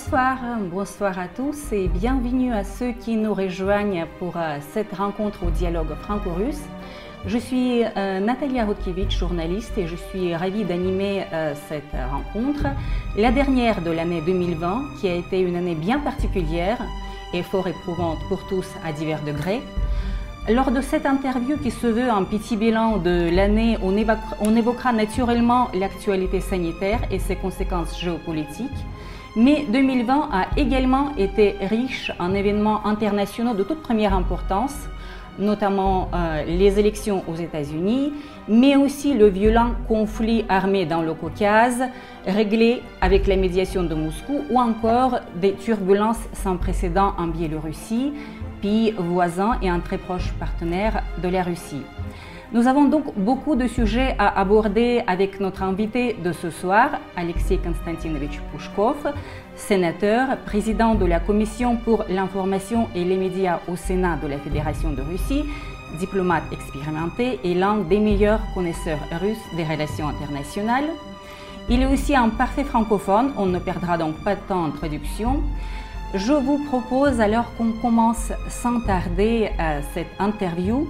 Bonsoir, bonsoir à tous et bienvenue à ceux qui nous rejoignent pour euh, cette rencontre au dialogue franco-russe. Je suis euh, Natalia Rodkiewicz, journaliste, et je suis ravie d'animer euh, cette rencontre, la dernière de l'année 2020, qui a été une année bien particulière et fort éprouvante pour tous à divers degrés. Lors de cette interview qui se veut un petit bilan de l'année, on évoquera naturellement l'actualité sanitaire et ses conséquences géopolitiques. Mais 2020 a également été riche en événements internationaux de toute première importance, notamment euh, les élections aux États-Unis, mais aussi le violent conflit armé dans le Caucase, réglé avec la médiation de Moscou, ou encore des turbulences sans précédent en Biélorussie, pays voisin et un très proche partenaire de la Russie. Nous avons donc beaucoup de sujets à aborder avec notre invité de ce soir, Alexei Konstantinovich Pushkov, sénateur, président de la Commission pour l'information et les médias au Sénat de la Fédération de Russie, diplomate expérimenté et l'un des meilleurs connaisseurs russes des relations internationales. Il est aussi un parfait francophone, on ne perdra donc pas de temps en traduction. Je vous propose alors qu'on commence sans tarder euh, cette interview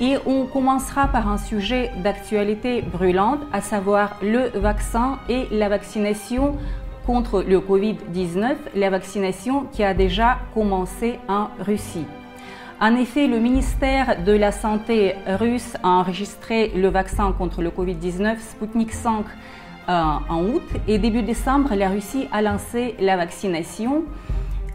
et on commencera par un sujet d'actualité brûlante, à savoir le vaccin et la vaccination contre le Covid-19, la vaccination qui a déjà commencé en Russie. En effet, le ministère de la Santé russe a enregistré le vaccin contre le Covid-19 Sputnik 5 euh, en août et début décembre, la Russie a lancé la vaccination.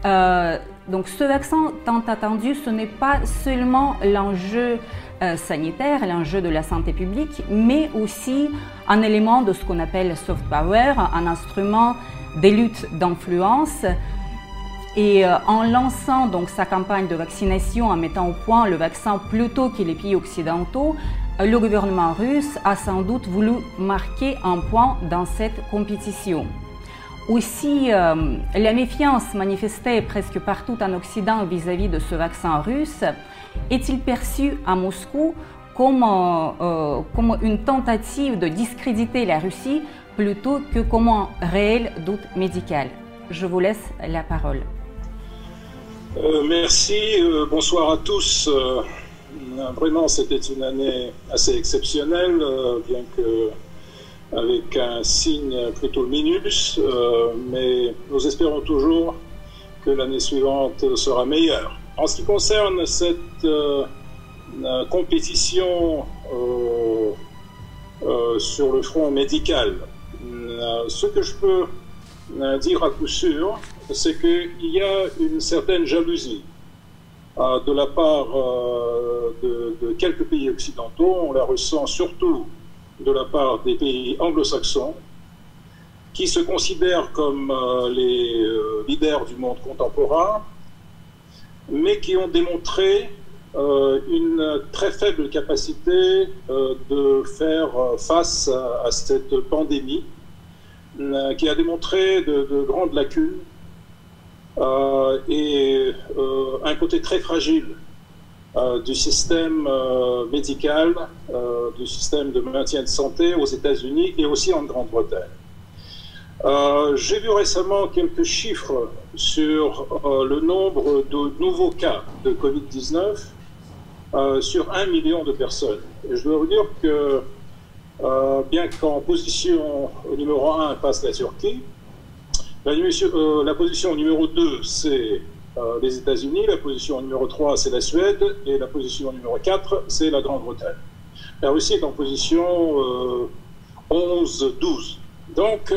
Euh, donc ce vaccin tant attendu, ce n'est pas seulement l'enjeu euh, sanitaire, l'enjeu de la santé publique, mais aussi un élément de ce qu'on appelle soft power, un instrument des luttes d'influence. Et euh, en lançant donc sa campagne de vaccination, en mettant au point le vaccin plus tôt que les pays occidentaux, euh, le gouvernement russe a sans doute voulu marquer un point dans cette compétition. Aussi, la méfiance manifestée presque partout en Occident vis-à-vis -vis de ce vaccin russe est-il perçu à Moscou comme, euh, euh, une tentative de discréditer la Russie plutôt que comme un réel doute médical? Je vous laisse la parole. Euh, merci, bonsoir à tous. vraiment, c'était une année assez exceptionnelle, bien que avec un signe plutôt minus, mais nous espérons toujours que l'année suivante sera meilleure. En ce qui concerne cette euh, euh, compétition euh, sur le front médical, ce que je peux dire à coup sûr, c'est qu'il y a une certaine jalousie de la part de, quelques pays occidentaux. On la ressent surtout de la part des pays anglo-saxons, qui se considèrent comme les leaders du monde contemporain, mais qui ont démontré euh, une très faible capacité euh, de faire face à, cette pandémie, euh, qui a démontré de, grandes lacunes et un côté très fragile du système médical, du système de maintien de santé aux États-Unis et aussi en Grande-Bretagne. Euh, j'ai vu récemment quelques chiffres sur euh, le nombre de nouveaux cas de Covid-19 euh, sur un million de personnes. Et je dois vous dire que, bien qu'en position numéro 1 passe la Turquie, la, la position numéro 2 c'est les États-Unis, la position numéro 3 c'est la Suède et la position numéro 4 c'est la Grande-Bretagne. La Russie est en position 11-12. Donc,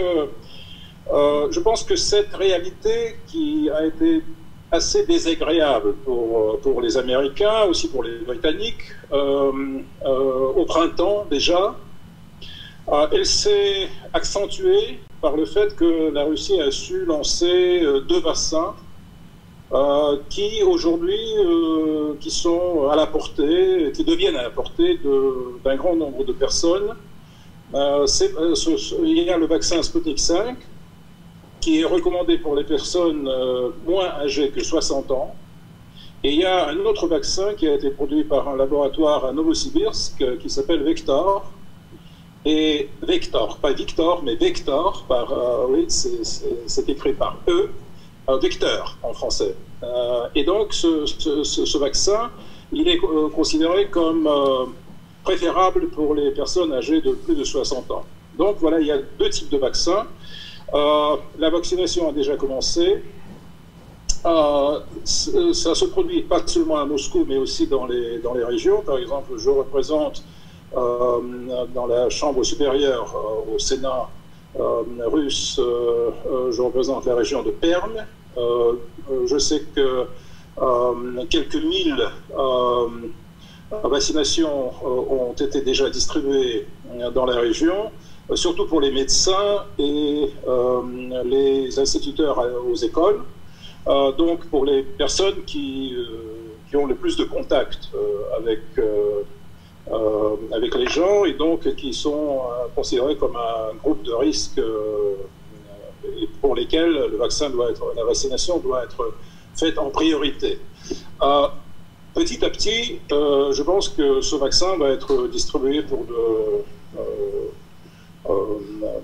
euh, je pense que cette réalité qui a été assez désagréable pour, euh, pour les Américains, aussi pour les Britanniques, euh, au printemps déjà, elle s'est accentuée par le fait que la Russie a su lancer deux vaccins qui aujourd'hui qui sont à la portée, qui deviennent à la portée d'un grand nombre de personnes. il y a le vaccin Sputnik 5 qui est recommandé pour les personnes euh, moins âgées que 60 ans. Et il y a un autre vaccin qui a été produit par un laboratoire à Novosibirsk euh, qui s'appelle Vector. Et Vector, pas Victor, mais Vector, par, euh, oui, c'est écrit par E. un vecteur en français. et donc, ce, vaccin, il est considéré comme préférable pour les personnes âgées de plus de 60 ans. Donc voilà, il y a deux types de vaccins. la vaccination a déjà commencé. Euh, ça se produit pas seulement à Moscou, mais aussi dans les, dans les régions. Par exemple, je représente euh, dans la Chambre supérieure euh, au Sénat russe, je représente la région de Perm. Je sais que quelques mille vaccinations ont été déjà distribuées dans la région, surtout pour les médecins et les instituteurs aux écoles. Euh, donc pour les personnes qui, euh, ont le plus de contact euh, avec, les gens et donc qui sont considérés comme un groupe de risque pour lesquels le vaccin doit être, la vaccination doit être faite en priorité. petit à petit, je pense que ce vaccin va être distribué pour de,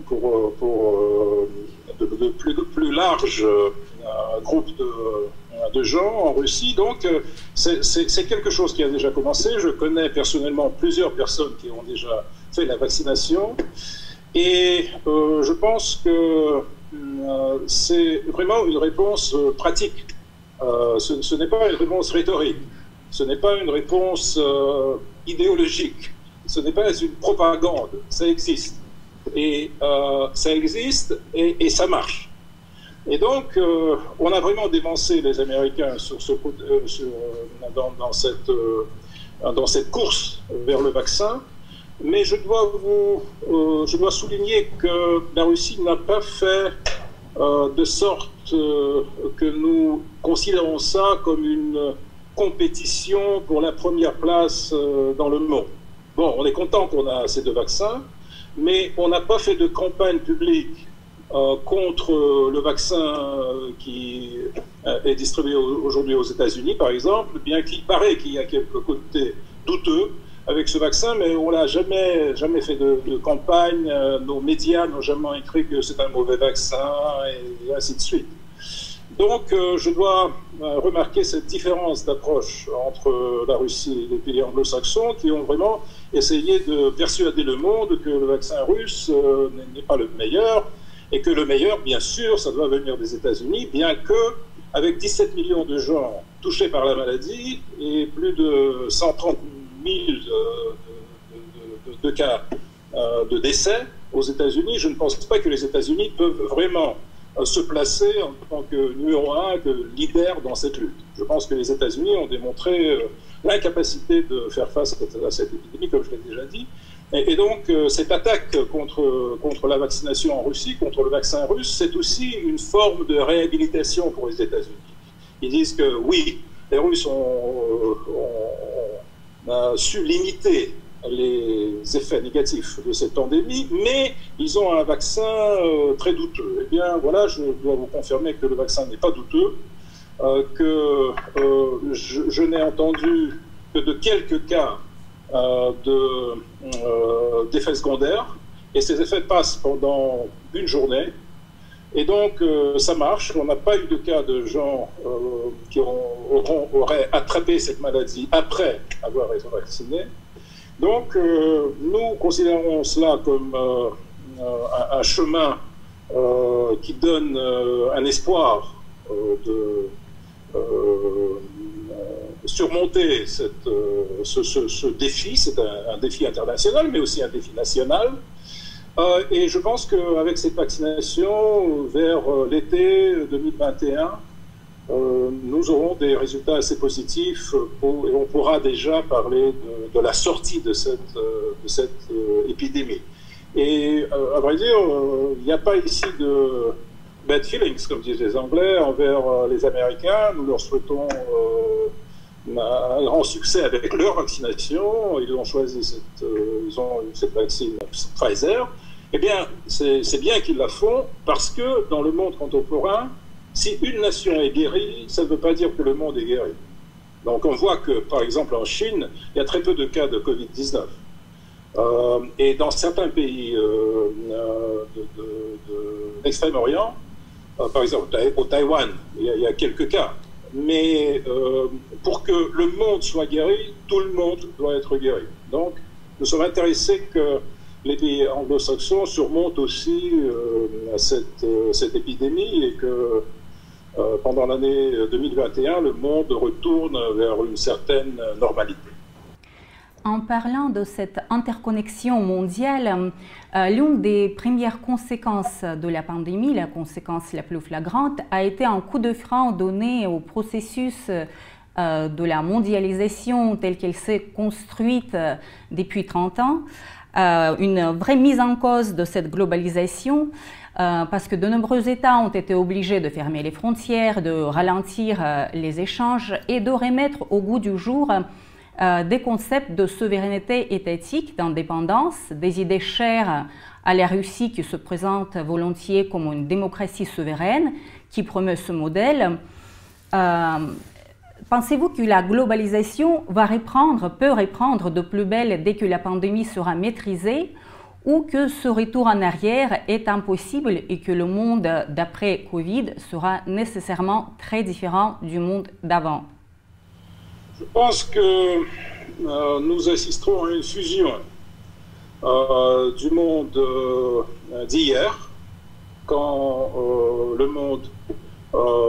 pour, pour de, plus, plus larges un groupe de, gens en Russie. Donc, euh, c'est quelque chose qui a déjà commencé. Je connais personnellement plusieurs personnes qui ont déjà fait la vaccination. Et euh, je pense que euh, c'est vraiment une réponse pratique. ce, ce n'est pas une réponse rhétorique. Ce n'est pas une réponse idéologique. Ce n'est pas une propagande. Ça existe. Et ça existe et, ça marche. Et donc, euh, on a vraiment dévancé les Américains euh, euh, dans cette course vers le vaccin. Mais je dois, vous, je dois souligner que la Russie n'a pas fait de sorte que nous considérons ça comme une compétition pour la première place dans le monde. Bon, on est content qu'on a ces deux vaccins, mais on n'a pas fait de campagne publique euh, contre le vaccin euh, qui euh, est distribué aujourd'hui aux États-Unis, par exemple, bien qu'il paraît qu'il y a quelques côtés douteux avec ce vaccin, mais on n'a jamais, jamais fait de, campagne. Nos médias n'ont jamais écrit que c'est un mauvais vaccin et ainsi de suite. Donc, je dois remarquer cette différence d'approche entre la Russie et les pays anglo-saxons qui ont vraiment essayé de persuader le monde que le vaccin russe n'est pas le meilleur et que le meilleur, bien sûr, ça doit venir des États-Unis, bien que avec 17 millions de gens touchés par la maladie et plus de 130 000 de, cas euh, de décès aux États-Unis, je ne pense pas que les États-Unis peuvent vraiment euh, se placer en tant que numéro un, que leader dans cette lutte. Je pense que les États-Unis ont démontré euh, l'incapacité de faire face à cette épidémie, comme je l'ai déjà dit, et, donc, euh, cette attaque contre, contre la vaccination en Russie, contre le vaccin russe, c'est aussi une forme de réhabilitation pour les États-Unis. Ils disent que oui, les Russes ont, su limiter les effets négatifs de cette pandémie, mais ils ont un vaccin euh, très douteux. Eh bien, voilà, je dois vous confirmer que le vaccin n'est pas douteux, euh, que je, je n'ai entendu que de quelques cas euh, euh, d'effets secondaires. Et ces effets passent pendant une journée. Et donc, euh, ça marche. On n'a pas eu de cas de gens qui auront, auraient attrapé cette maladie après avoir été vaccinés. Donc, nous considérons cela comme un, chemin qui donne un espoir de surmonter euh, ce, défi. C'est un, défi international, mais aussi un défi national. Euh, et je pense qu'avec cette vaccination, vers euh, l'été 2021, nous aurons des résultats assez positifs et on pourra déjà parler de, la sortie de cette, épidémie. Et à vrai dire, il n'y a pas ici de bad feelings, comme disent les Anglais, envers les Américains. Nous leur souhaitons un grand succès avec leur vaccination. Ils ont choisi cette, euh, ils ont cette vaccine Pfizer. Eh bien, c'est bien qu'ils la font parce que dans le monde contemporain, si une nation est guérie, ça ne veut pas dire que le monde est guéri. Donc on voit que, par exemple, en Chine, il y a très peu de cas de Covid-19. Euh, et dans certains pays euh, de, de l'Extrême-Orient, par exemple, au Taïwan, il y a, quelques cas. Mais pour que le monde soit guéri, tout le monde doit être guéri. Donc, nous sommes intéressés que les pays anglo-saxons surmontent aussi cette, cette, épidémie et que pendant l'année 2021, le monde retourne vers une certaine normalité. En parlant de cette interconnexion mondiale, euh, l'une des premières conséquences de la pandémie, la conséquence la plus flagrante, a été un coup de frein donné au processus euh, de la mondialisation telle qu'elle s'est construite euh, depuis 30 ans, une vraie mise en cause de cette globalisation. parce que de nombreux États ont été obligés de fermer les frontières, de ralentir les échanges et de remettre au goût du jour euh, des concepts de souveraineté étatique, d'indépendance, des idées chères à la Russie qui se présente volontiers comme une démocratie souveraine qui promeut ce modèle. Pensez-vous que la globalisation va reprendre, peut reprendre de plus belle dès que la pandémie sera maîtrisée ou que ce retour en arrière est impossible et que le monde d'après Covid sera nécessairement très différent du monde d'avant? Je pense que euh, nous assisterons à une fusion euh, du monde euh, d'hier, quand le monde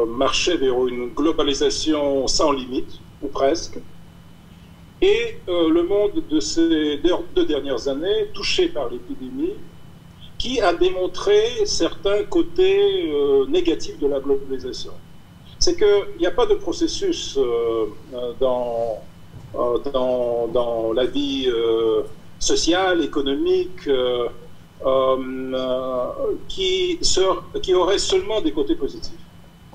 marchait vers une globalisation sans limite, ou presque, et le monde de ces deux dernières années, touché par l'épidémie, qui a démontré certains côtés négatifs de la globalisation c'est qu'il n'y a pas de processus euh, euh, dans, euh, dans, dans, la vie sociale, économique, qui, qui aurait seulement des côtés positifs.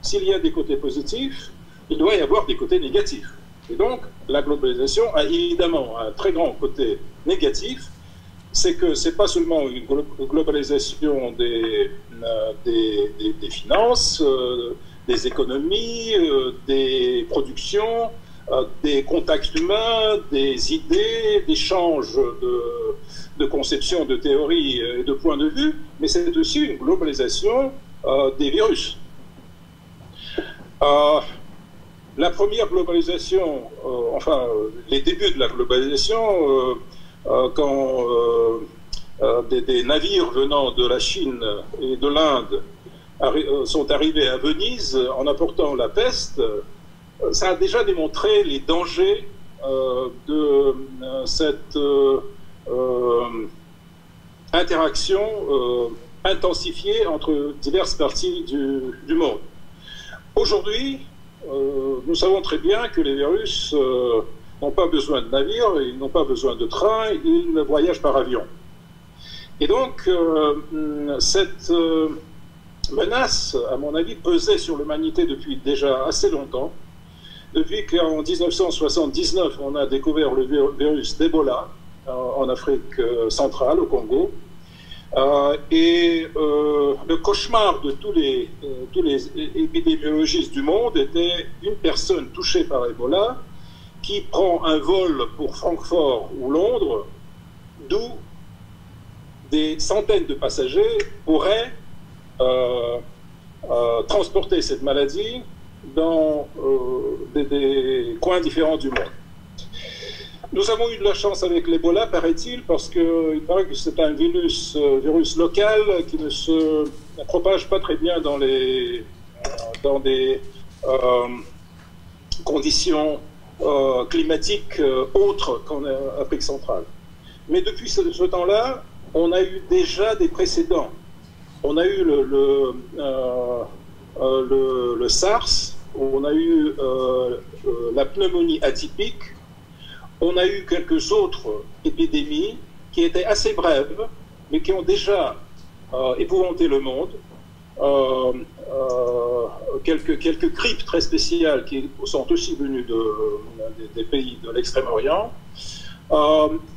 S'il y a des côtés positifs, il doit y avoir des côtés négatifs. Et donc, la globalisation a évidemment un très grand côté négatif, c'est que ce n'est pas seulement une globalisation des, des, des, finances, des économies, euh, des productions, euh, des contacts humains, des idées, d'échanges de, de conceptions, de théories et de points de vue, mais c'est aussi une globalisation euh, des virus. La première globalisation, enfin les débuts de la globalisation, quand des, navires venant de la Chine et de l'Inde euh, sont arrivés à Venise en apportant la peste, euh, ça a déjà démontré les dangers euh, de cette interaction intensifiée entre diverses parties du, monde. Aujourd'hui, nous savons très bien que les virus n'ont pas besoin de navires, ils n'ont pas besoin de trains, ils voyagent par avion. Et donc, cette menace, à mon avis, pesait sur l'humanité depuis déjà assez longtemps. Depuis qu'en 1979, on a découvert le virus d'Ebola euh, en Afrique euh, centrale, au Congo. Euh, et le cauchemar de tous les, tous les épidémiologistes du monde était une personne touchée par Ebola qui prend un vol pour Francfort ou Londres, d'où des centaines de passagers pourraient euh, euh, transporter cette maladie dans euh, des, coins différents du monde. Nous avons eu de la chance avec l'Ebola, paraît-il, parce qu'il paraît que c'est un virus, virus local qui ne se propage pas très bien dans, les, dans des conditions climatiques autres qu'en Afrique centrale. Mais depuis ce, temps-là, on a eu déjà des précédents on a eu le, euh, euh, le, SARS, on a eu euh, la pneumonie atypique, on a eu quelques autres épidémies qui étaient assez brèves, mais qui ont déjà épouvanté le monde. quelques, quelques grippes très spéciales qui sont aussi venues de, des, pays de l'Extrême-Orient.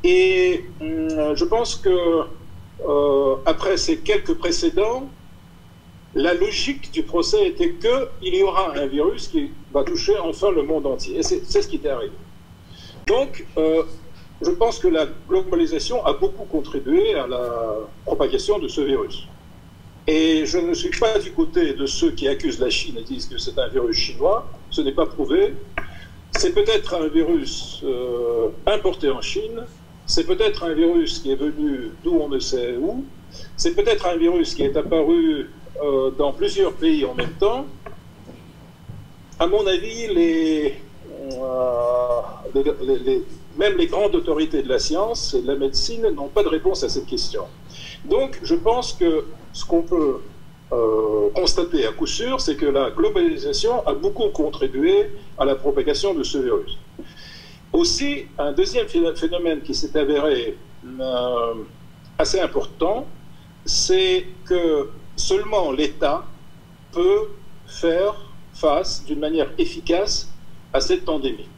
et je pense que euh, après ces quelques précédents, la logique du procès était qu'il y aura un virus qui va toucher enfin le monde entier. Et c'est ce qui est arrivé. Donc, euh, je pense que la globalisation a beaucoup contribué à la propagation de ce virus. Et je ne suis pas du côté de ceux qui accusent la Chine et disent que c'est un virus chinois. Ce n'est pas prouvé. C'est peut-être un virus euh, importé en Chine. C'est peut-être un virus qui est venu d'où on ne sait où. C'est peut-être un virus qui est apparu euh, dans plusieurs pays en même temps. À mon avis, les, euh, même les grandes autorités de la science et de la médecine n'ont pas de réponse à cette question. Donc, je pense que ce qu'on peut euh, constater à coup sûr, c'est que la globalisation a beaucoup contribué à la propagation de ce virus. Aussi, un deuxième phénomène qui s'est avéré euh, assez important, c'est que seulement l'État peut faire face d'une manière efficace à cette pandémie.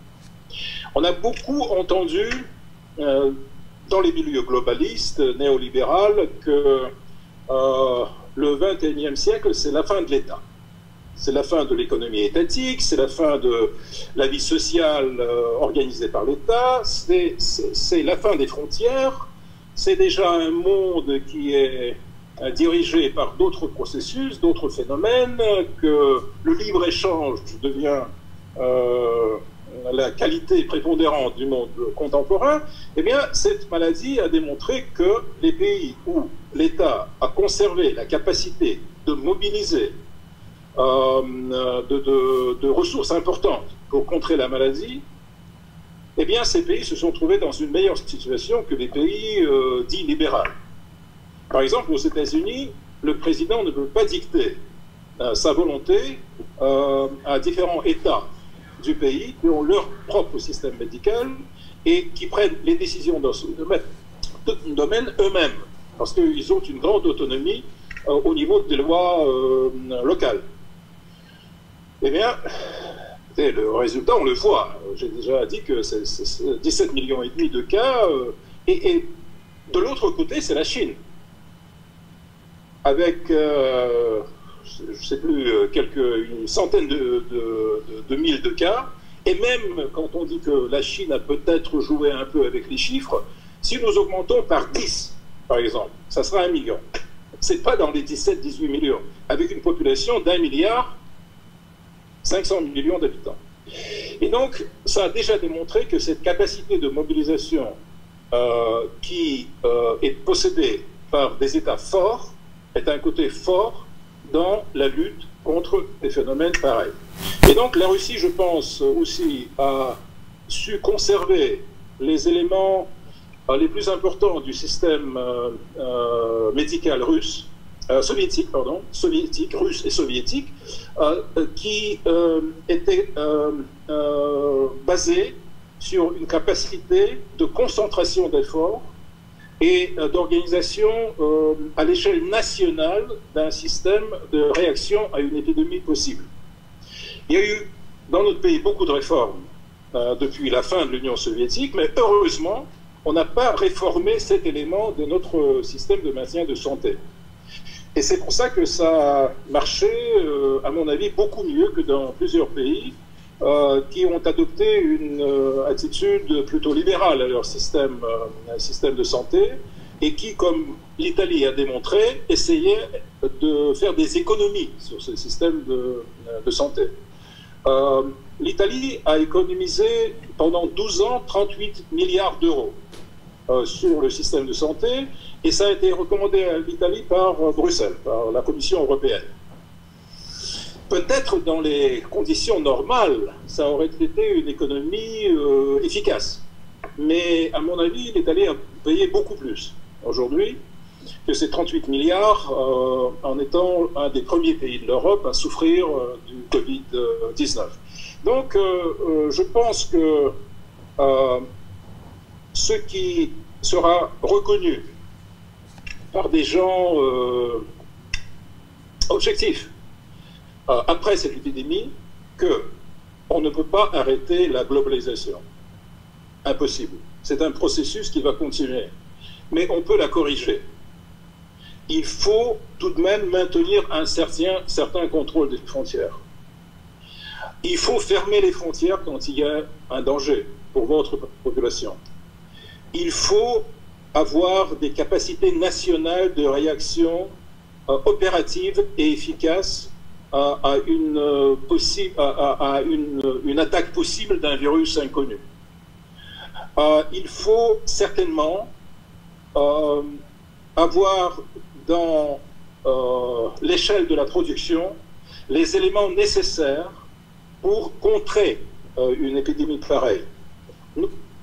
On a beaucoup entendu euh, dans les milieux globalistes, néolibérales, que euh, le XXIe siècle, c'est la fin de l'État. C'est la fin de l'économie étatique, c'est la fin de la vie sociale euh, organisée par l'État, c'est la fin des frontières, c'est déjà un monde qui est dirigé par d'autres processus, d'autres phénomènes, que le libre-échange devient la qualité prépondérante du monde contemporain, eh bien, cette maladie a démontré que les pays où l'État a conservé la capacité de mobiliser euh, de, ressources importantes pour contrer la maladie, eh bien, ces pays se sont trouvés dans une meilleure situation que les pays euh, dits libéraux. Par exemple, aux États-Unis, le président ne peut pas dicter euh, sa volonté à différents États du pays qui ont leur propre système médical et qui prennent les décisions dans ce domaine, eux-mêmes, parce qu'ils ont une grande autonomie euh, au niveau des lois euh, locales. Eh bien, le résultat, on le voit. J'ai déjà dit que c'est 17 millions et demi de cas. Euh, et, de l'autre côté, c'est la Chine. Avec je ne sais plus, euh, une centaine de, de, mille de cas. Et même quand on dit que la Chine a peut-être joué un peu avec les chiffres, si nous augmentons par 10, par exemple, ça sera un million. Ce n'est pas dans les 17-18 millions, avec une population d'un milliard 500 millions d'habitants. Et donc, ça a déjà démontré que cette capacité de mobilisation euh, qui euh, est possédée par des États forts est un côté fort dans la lutte contre des phénomènes pareils. Et donc la Russie, je pense aussi, a su conserver les éléments euh, les plus importants du système euh, euh, médical russe, soviétique, pardon, soviétique, russe et soviétique, qui étaient basés sur une capacité de concentration d'efforts et euh, d'organisation euh, à l'échelle nationale d'un système de réaction à une épidémie possible. Il y a eu dans notre pays beaucoup de réformes euh, depuis la fin de l'Union soviétique, mais heureusement, on n'a pas réformé cet élément de notre système de maintien de santé. Et c'est pour ça que ça a marché, à mon avis, beaucoup mieux que dans plusieurs pays euh, qui ont adopté une euh, attitude plutôt libérale à leur système, euh, système de santé et qui, comme l'Italie a démontré, essayaient de faire des économies sur ce système de, de santé. L'Italie a économisé pendant 12 ans 38 milliards d'euros sur le système de santé et ça a été recommandé à l'Italie par Bruxelles, par la Commission européenne. Peut-être dans les conditions normales, ça aurait été une économie euh, efficace. Mais à mon avis, il est allé payer beaucoup plus aujourd'hui que ces 38 milliards euh, en étant un des premiers pays de l'Europe à souffrir euh, du Covid-19. Donc je pense que ce qui sera reconnu par des gens objectifs euh, après cette épidémie que on ne peut pas arrêter la globalisation. Impossible. C'est un processus qui va continuer. Mais on peut la corriger. Il faut tout de même maintenir un certain, contrôle des frontières. Il faut fermer les frontières quand il y a un danger pour votre population. Il faut avoir des capacités nationales de réaction opérative et efficace à, une, possible, à, une, une, attaque possible d'un virus inconnu. il faut certainement avoir dans l'échelle de la production les éléments nécessaires pour contrer une épidémie pareille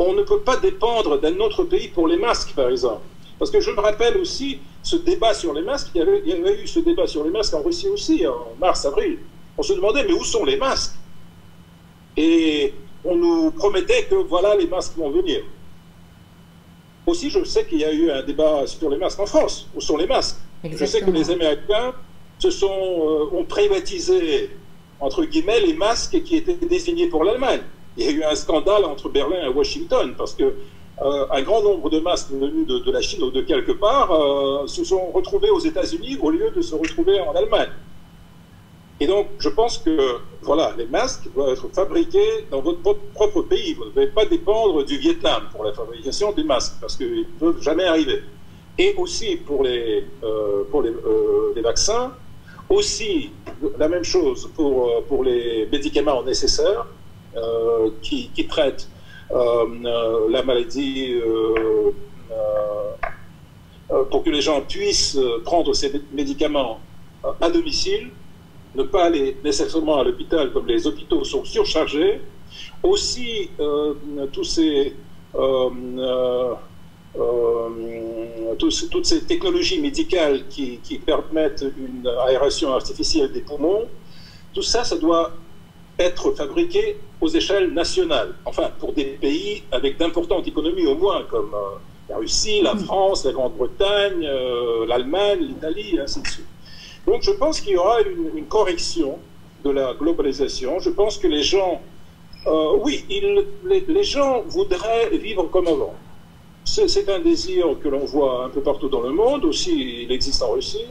on ne peut pas dépendre d'un autre pays pour les masques, par exemple. Parce que je me rappelle aussi ce débat sur les masques, il y, avait, eu ce débat sur les masques en Russie aussi, en mars-avril. On se demandait, mais où sont les masques? Et on nous promettait que voilà, les masques vont venir. Aussi, je sais qu'il y a eu un débat sur les masques en France. Où sont les masques? Je sais que les Américains se sont, euh, ont privatisé, entre guillemets, les masques qui étaient désignés pour l'Allemagne il y a eu un scandale entre Berlin et Washington parce que euh, un grand nombre de masques venus de, la Chine ou de quelque part euh, se sont retrouvés aux États-Unis au lieu de se retrouver en Allemagne. Et donc, je pense que voilà, les masques doivent être fabriqués dans votre propre pays. Vous ne devez pas dépendre du Vietnam pour la fabrication des masques parce qu'ils ne peuvent jamais arriver. Et aussi pour les, euh, pour les, vaccins, aussi la même chose pour, pour les médicaments nécessaires. Qui, traitent la maladie pour que les gens puissent prendre ces médicaments à domicile, ne pas aller nécessairement à l'hôpital comme les hôpitaux sont surchargés. Aussi, tous ces, toutes ces technologies médicales qui, qui, permettent une aération artificielle des poumons, tout ça, ça doit être fabriqué aux échelles nationales. Enfin, pour des pays avec d'importantes économies au moins, comme euh, la Russie, la mm. France, la Grande-Bretagne, euh, l'Allemagne, l'Italie, et ainsi de suite. Donc je pense qu'il y aura une, correction de la globalisation. Je pense que les gens, euh, oui, les, les, gens voudraient vivre comme avant. C'est un désir que l'on voit un peu partout dans le monde, aussi il existe en Russie.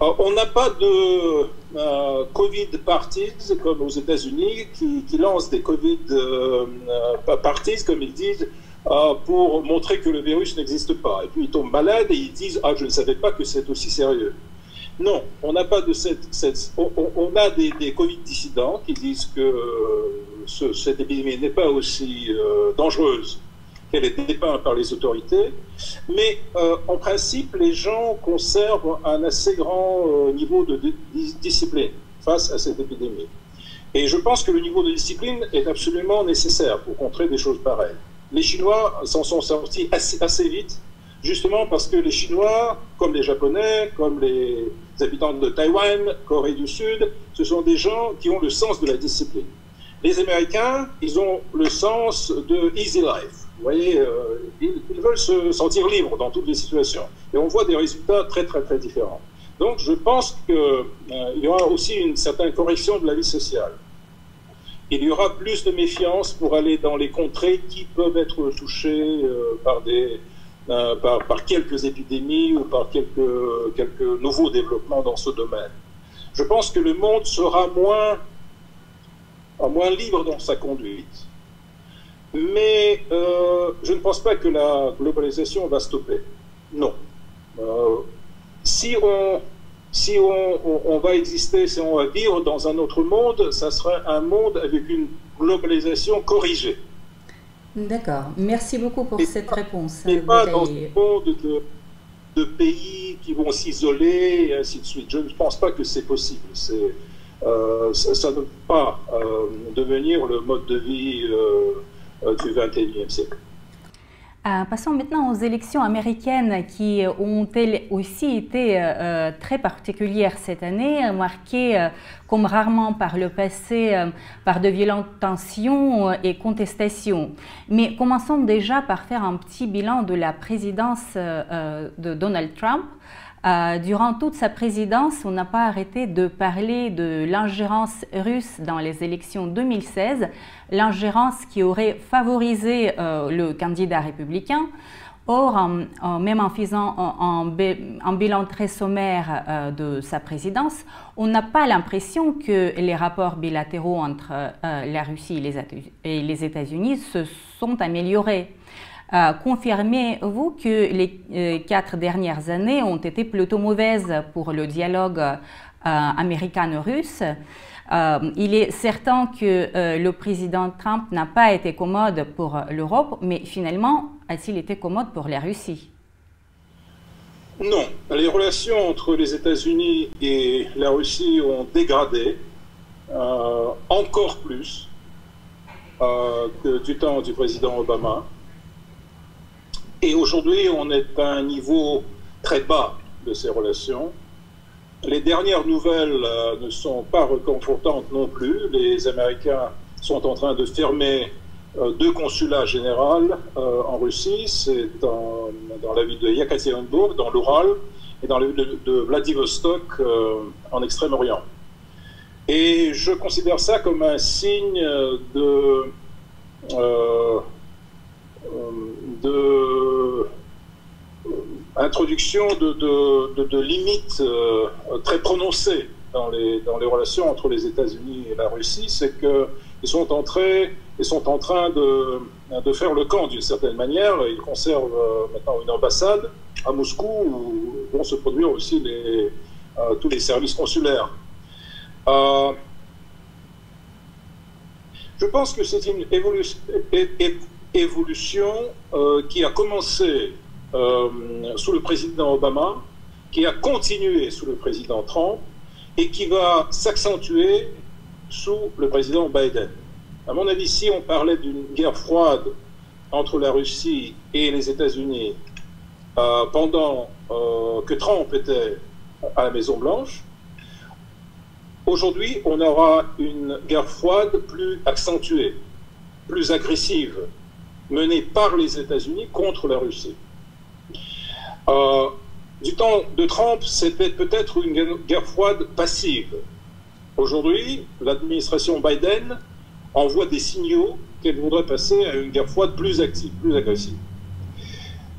Euh, on n'a pas de euh, Covid parties comme aux États-Unis qui, lancent des Covid euh, parties, comme ils disent, pour montrer que le virus n'existe pas. Et puis ils tombent malades et ils disent Ah, je ne savais pas que c'est aussi sérieux. Non, on n'a pas de cette. on, a des, Covid dissidents qui disent que cette épidémie n'est pas aussi dangereuse qu'elle est dépeinte par les autorités. Mais euh, en principe, les gens conservent un assez grand euh, niveau de discipline face à cette épidémie. Et je pense que le niveau de discipline est absolument nécessaire pour contrer des choses pareilles. Les Chinois s'en sont sortis assez vite, justement parce que les Chinois, comme les Japonais, comme les habitants de Taïwan, Corée du Sud, ce sont des gens qui ont le sens de la discipline. Les Américains, ils ont le sens de easy life. Vous voyez, euh, ils, veulent se sentir libres dans toutes les situations. Et on voit des résultats très, très, très différents. Donc, je pense qu'il euh, y aura aussi une certaine correction de la vie sociale. Il y aura plus de méfiance pour aller dans les contrées qui peuvent être touchées euh, par, des, par, quelques épidémies ou par quelques, quelques nouveaux développements dans ce domaine. Je pense que le monde sera moins, moins libre dans sa conduite. Mais euh, je ne pense pas que la globalisation va stopper. Non. Euh, si on, si on, on, va exister, si on va vivre dans un autre monde, ça sera un monde avec une globalisation corrigée. D'accord. Merci beaucoup pour cette réponse. Mais pas dans un monde de, de pays qui vont s'isoler et ainsi de suite. Je ne pense pas que c'est possible. Euh, ça, ne peut pas devenir le mode de vie euh, du 21e siècle. Euh, passons maintenant aux élections américaines qui ont elles aussi été euh, très particulières cette année, marquées comme rarement par le passé par de violentes tensions et contestations. Mais commençons déjà par faire un petit bilan de la présidence de Donald Trump. Euh, durant toute sa présidence, on n'a pas arrêté de parler de l'ingérence russe dans les élections 2016, l'ingérence qui aurait favorisé euh, le candidat républicain. Or, même en faisant un, bilan très sommaire euh, de sa présidence, on n'a pas l'impression que les rapports bilatéraux entre la Russie et les États-Unis se sont améliorés. Confirmez-vous que les quatre dernières années ont été plutôt mauvaises pour le dialogue américano-russe? Il est certain que le président Trump n'a pas été commode pour l'Europe, mais finalement, a-t-il été commode pour la Russie? Non, les relations entre les États-Unis et la Russie ont dégradé euh, encore plus euh, que du temps du président Obama. Et aujourd'hui, on est à un niveau très bas de ces relations. Les dernières nouvelles euh, ne sont pas reconfortantes non plus. Les Américains sont en train de fermer euh, deux consulats généraux euh, en Russie. C'est dans, la ville de Yekaterinbourg, dans l'Oural, et dans la ville de, Vladivostok, en Extrême-Orient. Et je considère ça comme un signe de, de introduction de, de limites très prononcées dans les, dans les relations entre les États-Unis et la Russie, c'est qu'ils sont entrés ils sont en train de, de faire le camp d'une certaine manière. Ils conservent euh, maintenant une ambassade à Moscou où vont se produire aussi les, euh, tous les services consulaires. Euh, je pense que c'est une évolution qui a commencé sous le président Obama, qui a continué sous le président Trump et qui va s'accentuer sous le président Biden. À mon avis, si on parlait d'une guerre froide entre la Russie et les États-Unis euh, pendant euh, que Trump était à la Maison-Blanche, aujourd'hui, on aura une guerre froide plus accentuée, plus agressive, menée par les États-Unis contre la Russie. Euh, du temps de Trump, c'était peut-être une guerre froide passive. Aujourd'hui, l'administration Biden envoie des signaux qu'elle voudrait passer à une guerre froide plus active, plus agressive.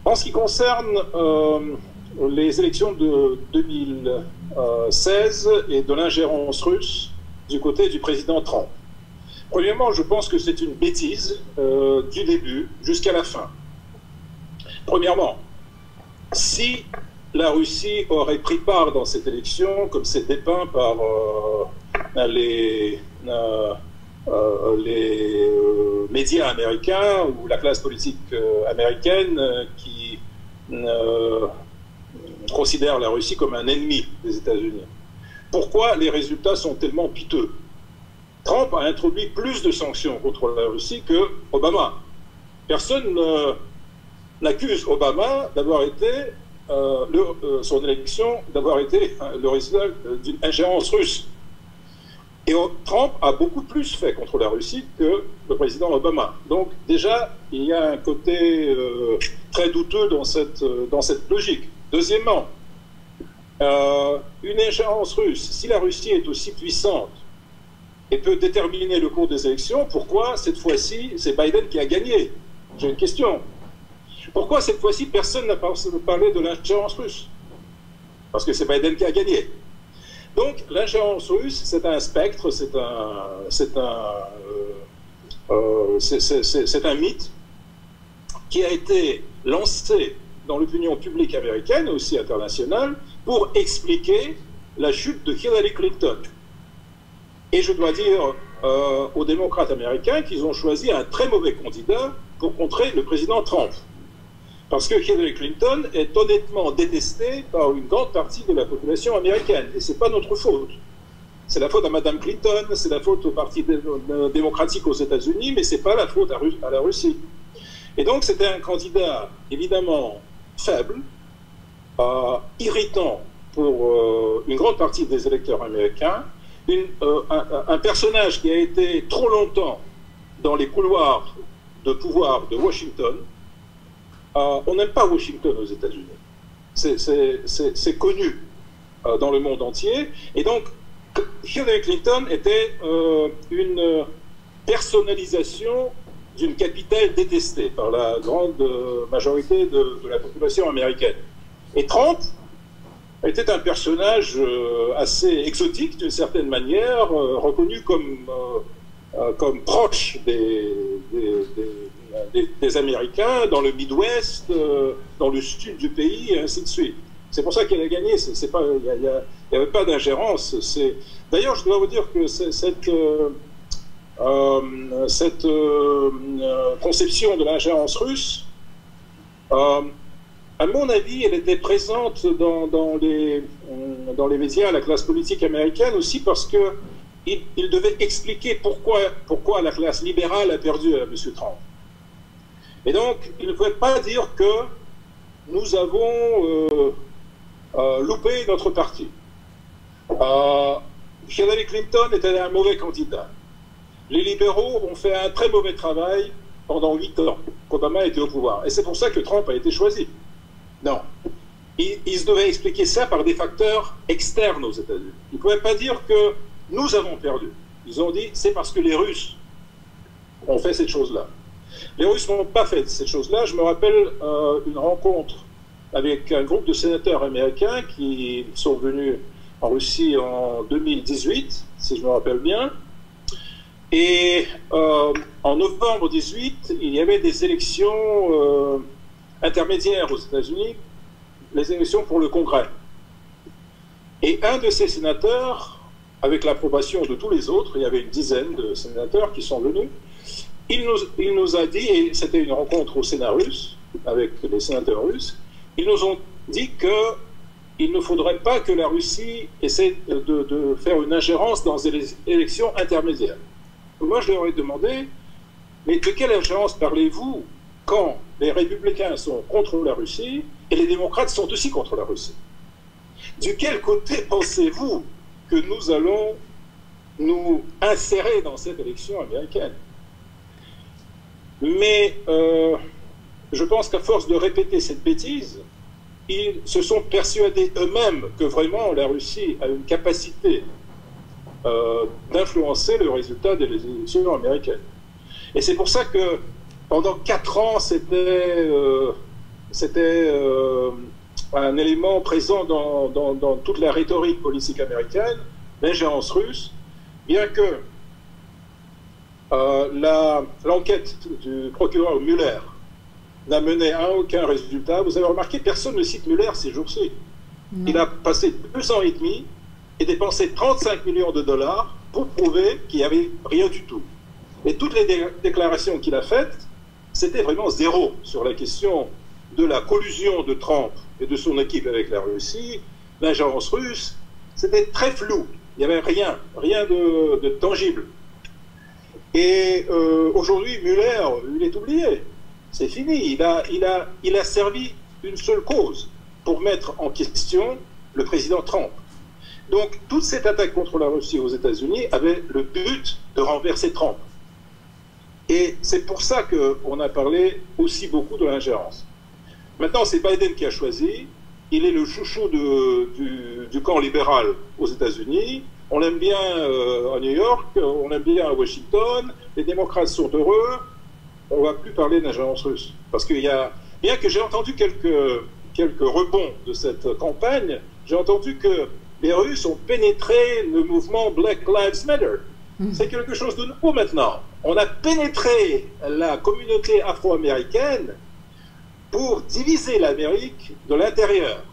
En ce qui concerne euh, les élections de 2016 et de l'ingérence russe du côté du président Trump. Premièrement, je pense que c'est une bêtise euh, du début jusqu'à la fin. Premièrement, si la Russie aurait pris part dans cette élection, comme c'est dépeint par euh, les, euh, les médias américains ou la classe politique américaine qui considère la Russie comme un ennemi des États-Unis. Pourquoi les résultats sont tellement piteux? Trump a introduit plus de sanctions contre la Russie que Obama. Personne n'accuse Obama d'avoir été son élection d'avoir été le résultat d'une ingérence russe. Et Trump a beaucoup plus fait contre la Russie que le président Obama. Donc déjà, il y a un côté euh, très douteux dans cette, euh, logique. Deuxièmement, euh, une ingérence russe, si la Russie est aussi puissante et peut déterminer le cours des élections, pourquoi cette fois-ci c'est Biden qui a gagné? J'ai une question. Pourquoi cette fois-ci personne n'a parlé de l'ingérence russe? Parce que c'est Biden qui a gagné. Donc l'ingérence russe, c'est un spectre, c'est un, c'est un, euh, euh, c'est, un mythe qui a été lancé dans l'opinion publique américaine aussi internationale pour expliquer la chute de Hillary Clinton. Et je dois dire euh, aux démocrates américains qu'ils ont choisi un très mauvais candidat pour contrer le président Trump. Parce que Hillary Clinton est honnêtement détestée par une grande partie de la population américaine. Et ce n'est pas notre faute. C'est la faute à Mme Clinton, c'est la faute au Parti démocratique aux États-Unis, mais ce n'est pas la faute à, la Russie. Et donc c'était un candidat évidemment faible, euh, irritant pour euh, une grande partie des électeurs américains, euh, un, personnage qui a été trop longtemps dans les couloirs de pouvoir de Washington, euh, on n'aime pas Washington aux États-Unis. C'est connu euh, dans le monde entier. Et donc, Hillary Clinton était une personnalisation d'une capitale détestée par la grande majorité de, la population américaine. Et Trump était un personnage assez exotique d'une certaine manière, reconnu comme, comme proche des, des, Américains dans le Midwest, dans le sud du pays, et ainsi de suite. C'est pour ça qu'elle a gagné. Il n'y avait pas d'ingérence. D'ailleurs, je dois vous dire que cette, cette conception de l'ingérence russe à mon avis, elle était présente dans, les, euh, dans les médias, la classe politique américaine aussi parce que il, devait expliquer pourquoi, pourquoi la classe libérale a perdu à M. Trump. Et donc, il ne pouvait pas dire que nous avons euh, euh, loupé notre parti. Hillary Clinton était un mauvais candidat. Les libéraux ont fait un très mauvais travail pendant huit ans qu'Obama était au pouvoir. Et c'est pour ça que Trump a été choisi. Non. Ils, devaient expliquer ça par des facteurs externes aux États-Unis. Ils ne pouvaient pas dire que nous avons perdu. Ils ont dit c'est parce que les Russes ont fait cette chose-là. Les Russes n'ont pas fait cette chose-là. Je me rappelle euh, une rencontre avec un groupe de sénateurs américains qui sont venus en Russie en 2018, si je me rappelle bien. Et euh, en novembre 18, il y avait des élections euh, intermédiaire aux États-Unis les élections pour le Congrès. Et un de ces sénateurs, avec l'approbation de tous les autres, il y avait une dizaine de sénateurs qui sont venus, il nous, il a dit, et c'était une rencontre au Sénat russe, avec les sénateurs russes, ils nous ont dit qu'il ne faudrait pas que la Russie essaie de, faire une ingérence dans les élections intermédiaires. Moi, je leur ai demandé, mais de quelle ingérence parlez-vous? Quand les républicains sont contre la Russie et les démocrates sont aussi contre la Russie. Du quel côté pensez-vous que nous allons nous insérer dans cette élection américaine? Mais euh, je pense qu'à force de répéter cette bêtise, ils se sont persuadés eux-mêmes que vraiment la Russie a une capacité euh, d'influencer le résultat des élections américaines. Et c'est pour ça que pendant quatre ans, c'était euh, euh, un élément présent dans, dans, toute la rhétorique politique américaine, l'ingérence russe, bien que euh, l'enquête du procureur Mueller n'a mené à aucun résultat. Vous avez remarqué, personne ne cite Mueller ces jours-ci. Il a passé deux ans et demi et dépensé 35 millions de dollars pour prouver qu'il n'y avait rien du tout. Et toutes les déclarations qu'il a faites c'était vraiment zéro sur la question de la collusion de Trump et de son équipe avec la Russie, l'ingérence russe, c'était très flou. Il n'y avait rien, rien de, tangible. Et euh, aujourd'hui, Mueller, il est oublié. C'est fini. Il a servi une seule cause pour mettre en question le président Trump. Donc, toute cette attaque contre la Russie aux États-Unis avait le but de renverser Trump. Et c'est pour ça qu'on a parlé aussi beaucoup de l'ingérence. Maintenant, c'est Biden qui a choisi. Il est le chouchou du, camp libéral aux États-Unis. On l'aime bien euh, à New York, on l'aime bien à Washington. Les démocrates sont heureux. On ne va plus parler d'ingérence russe. Parce qu'il y a, bien que j'ai entendu quelques, quelques rebonds de cette campagne, j'ai entendu que les Russes ont pénétré le mouvement Black Lives Matter. Mm. C'est quelque chose de nouveau maintenant. On a pénétré la communauté afro-américaine pour diviser l'Amérique de l'intérieur.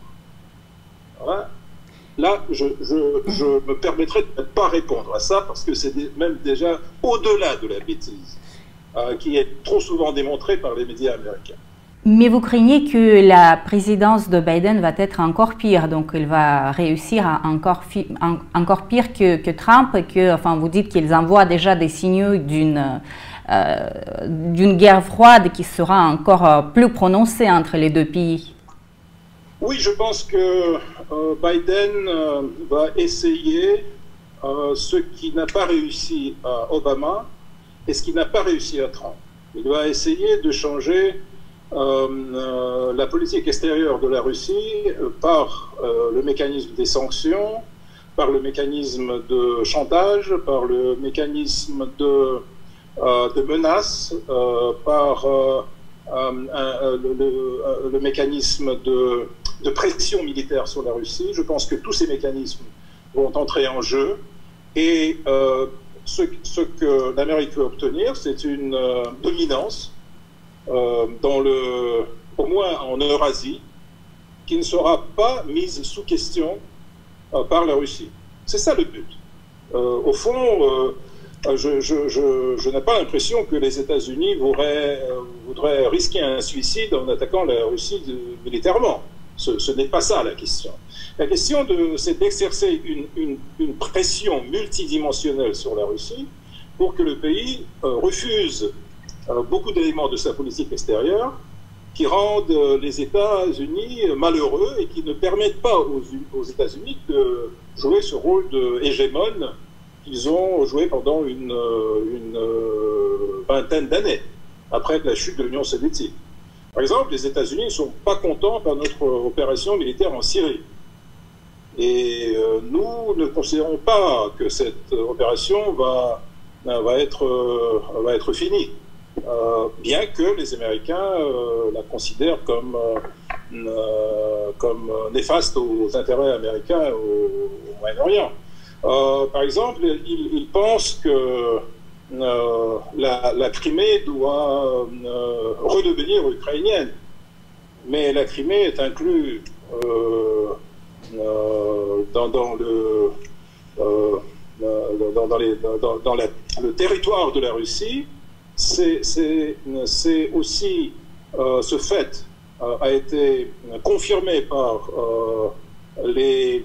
Là, je, me permettrai de ne pas répondre à ça parce que c'est même déjà au-delà de la bêtise euh, qui est trop souvent démontrée par les médias américains. Mais vous craignez que la présidence de Biden va être encore pire, donc il va réussir à encore, encore pire que, Trump, et que, enfin, vous dites qu'ils envoient déjà des signaux d'une euh, guerre froide qui sera encore euh, plus prononcée entre les deux pays. Oui, je pense que euh, Biden va essayer ce qui n'a pas réussi à Obama et ce qui n'a pas réussi à Trump. Il va essayer de changer euh, euh, la politique extérieure de la Russie euh, par le mécanisme des sanctions, par le mécanisme de chantage, par le mécanisme de, de menaces, par le, mécanisme de, pression militaire sur la Russie. Je pense que tous ces mécanismes vont entrer en jeu. Et ce, ce, que l'Amérique veut obtenir, c'est une dominance dans le, au moins en Eurasie, qui ne sera pas mise sous question par la Russie. C'est ça le but. au fond, je, n'ai pas l'impression que les États-Unis voudraient, risquer un suicide en attaquant la Russie militairement. Ce, n'est pas ça la question. La question, c'est d'exercer une, pression multidimensionnelle sur la Russie pour que le pays euh, refuse euh, beaucoup d'éléments de sa politique extérieure qui rendent euh, les États-Unis malheureux et qui ne permettent pas aux, États-Unis de jouer ce rôle de hégémone qu'ils ont joué pendant une, vingtaine d'années après la chute de l'Union soviétique. Par exemple, les États-Unis ne sont pas contents par notre opération militaire en Syrie. Et euh, nous ne considérons pas que cette opération euh, va être finie, euh, bien que les Américains la considèrent comme, comme néfaste aux intérêts américains au, Moyen-Orient. par exemple, ils, pensent que euh, la, Crimée doit euh, redevenir ukrainienne. Mais la Crimée est inclue euh, dans, le, dans, le territoire de la Russie. C'est aussi ce fait a été confirmé par les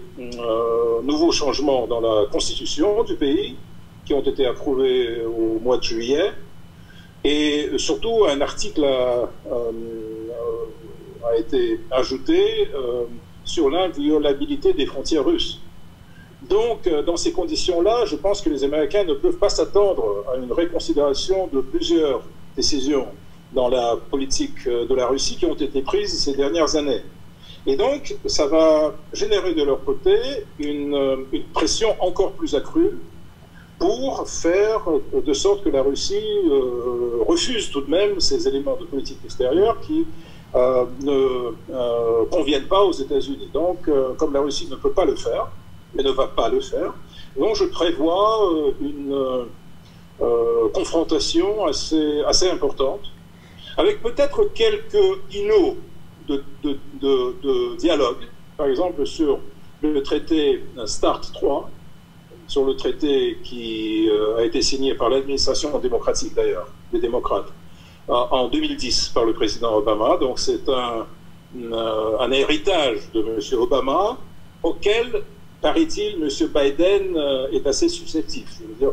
nouveaux changements dans la constitution du pays qui ont été approuvés au mois de juillet. Et surtout, un article a, euh, été ajouté euh, sur l'inviolabilité des frontières russes. Donc, euh, dans ces conditions-là, je pense que les Américains ne peuvent pas s'attendre à une réconsidération de plusieurs décisions dans la politique de la Russie qui ont été prises ces dernières années. Et donc, ça va générer de leur côté une, une pression encore plus accrue pour faire de sorte que la Russie euh, refuse tout de même ces éléments de politique extérieure qui euh, ne euh, conviennent pas aux États-Unis. Donc, comme la Russie ne peut pas le faire, et ne va pas le faire, donc je prévois une confrontation assez, importante, avec peut-être quelques îlots de, dialogue, par exemple sur le traité START 3, sur le traité qui euh, a été signé par l'administration démocratique d'ailleurs, des démocrates, euh, en 2010 par le président Obama. Donc c'est euh, un, héritage de M. Obama auquel, paraît-il, M. Biden est assez susceptible. Je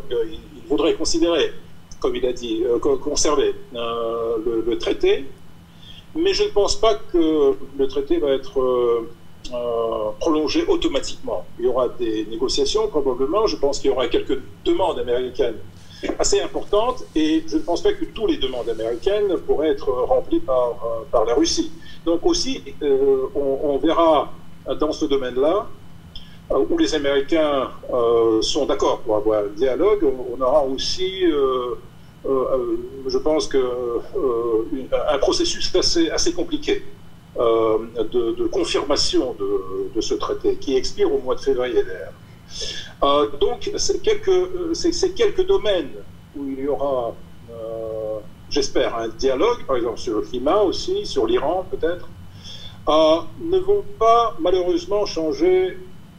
voudrait considérer, comme il a dit, conserver le, traité, mais je ne pense pas que le traité va être euh, prolongé automatiquement. Il y aura des négociations probablement. Je pense qu'il y aura quelques demandes américaines assez importantes et je ne pense pas que toutes les demandes américaines pourraient être remplies par, euh, la Russie. Donc aussi, euh, on, verra dans ce domaine-là où les Américains sont d'accord pour avoir un dialogue, on, aura aussi, je pense, que, un processus assez, assez compliqué. Euh, de, confirmation de, ce traité qui expire au mois de février. Euh, donc, c'est quelques, quelques domaines où il y aura, euh, j'espère, un dialogue, par exemple sur le climat aussi, sur l'Iran peut-être, ne vont pas malheureusement changer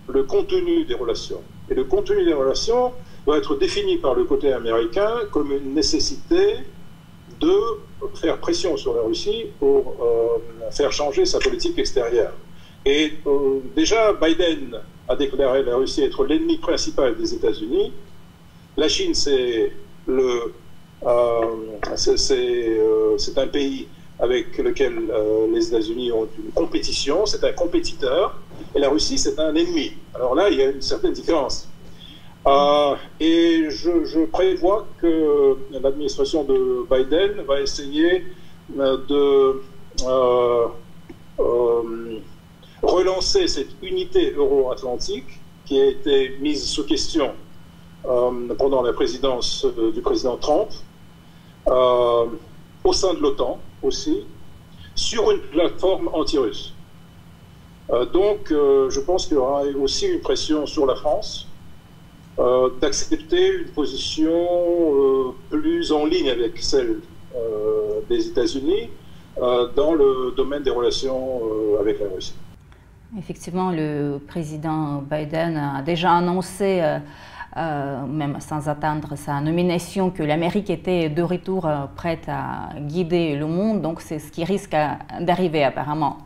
le contenu des relations. Et le contenu des relations doit être défini par le côté américain comme une nécessité de faire pression sur la Russie pour euh, faire changer sa politique extérieure. Et euh, déjà, Biden a déclaré la Russie être l'ennemi principal des États-Unis. La Chine, c'est euh, c'est un pays avec lequel les États-Unis ont une compétition, c'est un compétiteur, et la Russie, c'est un ennemi. Alors là, il y a une certaine différence. Euh, et je, prévois que l'administration de Biden va essayer euh, de euh, relancer cette unité euro-atlantique qui a été mise sous question pendant la présidence du président Trump, au sein de l'OTAN aussi, sur une plateforme anti-russe. donc je pense qu'il y aura aussi une pression sur la France euh, d'accepter une position euh, plus en ligne avec celle des États-Unis dans le domaine des relations avec la Russie. Effectivement, le président Biden a déjà annoncé euh, même sans attendre sa nomination, que l'Amérique était de retour euh, prête à guider le monde. Donc c'est ce qui risque d'arriver apparemment.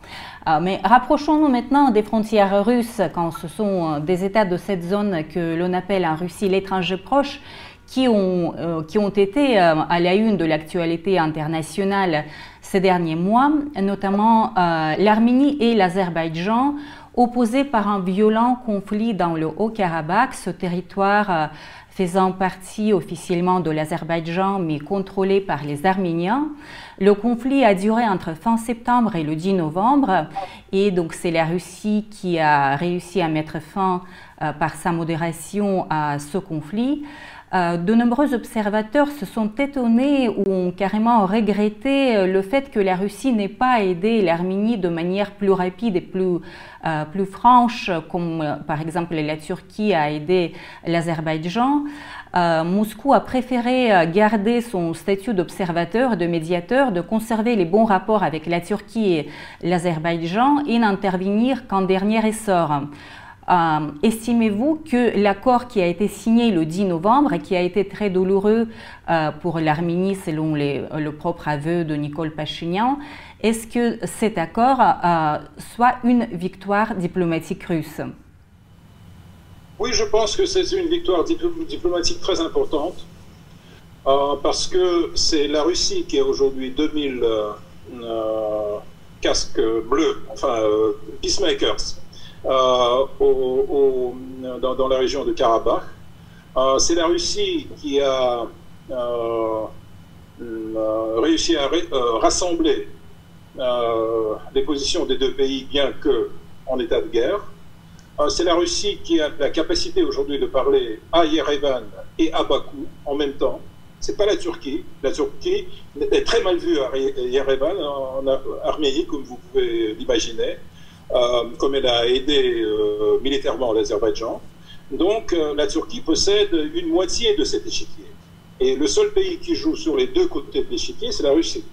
Euh, mais rapprochons-nous maintenant des frontières russes, quand ce sont des États de cette zone que l'on appelle en Russie l'étranger proche, qui ont, qui ont été à la une de l'actualité internationale ces derniers mois, notamment l'Arménie et l'Azerbaïdjan opposé par un violent conflit dans le Haut-Karabakh, ce territoire euh, faisant partie officiellement de l'Azerbaïdjan mais contrôlé par les Arméniens. Le conflit a duré entre fin septembre et le 10 novembre et donc c'est la Russie qui a réussi à mettre fin euh, par sa modération à ce conflit. Euh, de nombreux observateurs se sont étonnés ou ont carrément regretté le fait que la Russie n'ait pas aidé l'Arménie de manière plus rapide et plus, euh, plus franche, comme par exemple la Turquie a aidé l'Azerbaïdjan. Moscou a préféré garder son statut d'observateur, de médiateur, de conserver les bons rapports avec la Turquie et l'Azerbaïdjan et n'intervenir qu'en dernier essor. Euh, estimez-vous que l'accord qui a été signé le 10 novembre et qui a été très douloureux euh, pour l'Arménie selon le propre aveu de Nicole Pachinian, est-ce que cet accord euh, soit une victoire diplomatique russe? Oui, je pense que c'est une victoire diplomatique très importante parce que c'est la Russie qui a aujourd'hui 2000 casques bleus, enfin peacemakers euh, dans, la région de Karabakh. Euh, c'est la Russie qui a euh, réussi à rassembler les positions des deux pays, bien que en état de guerre. c'est la Russie qui a la capacité aujourd'hui de parler à Yerevan et à Bakou en même temps. C'est pas la Turquie. La Turquie est très mal vue à Yerevan, en Arménie, comme vous pouvez l'imaginer. Euh, comme elle a aidé euh, militairement l'Azerbaïdjan. Donc euh, la Turquie possède une moitié de cet échiquier. Et le seul pays qui joue sur les deux côtés de l'échiquier, c'est la Russie.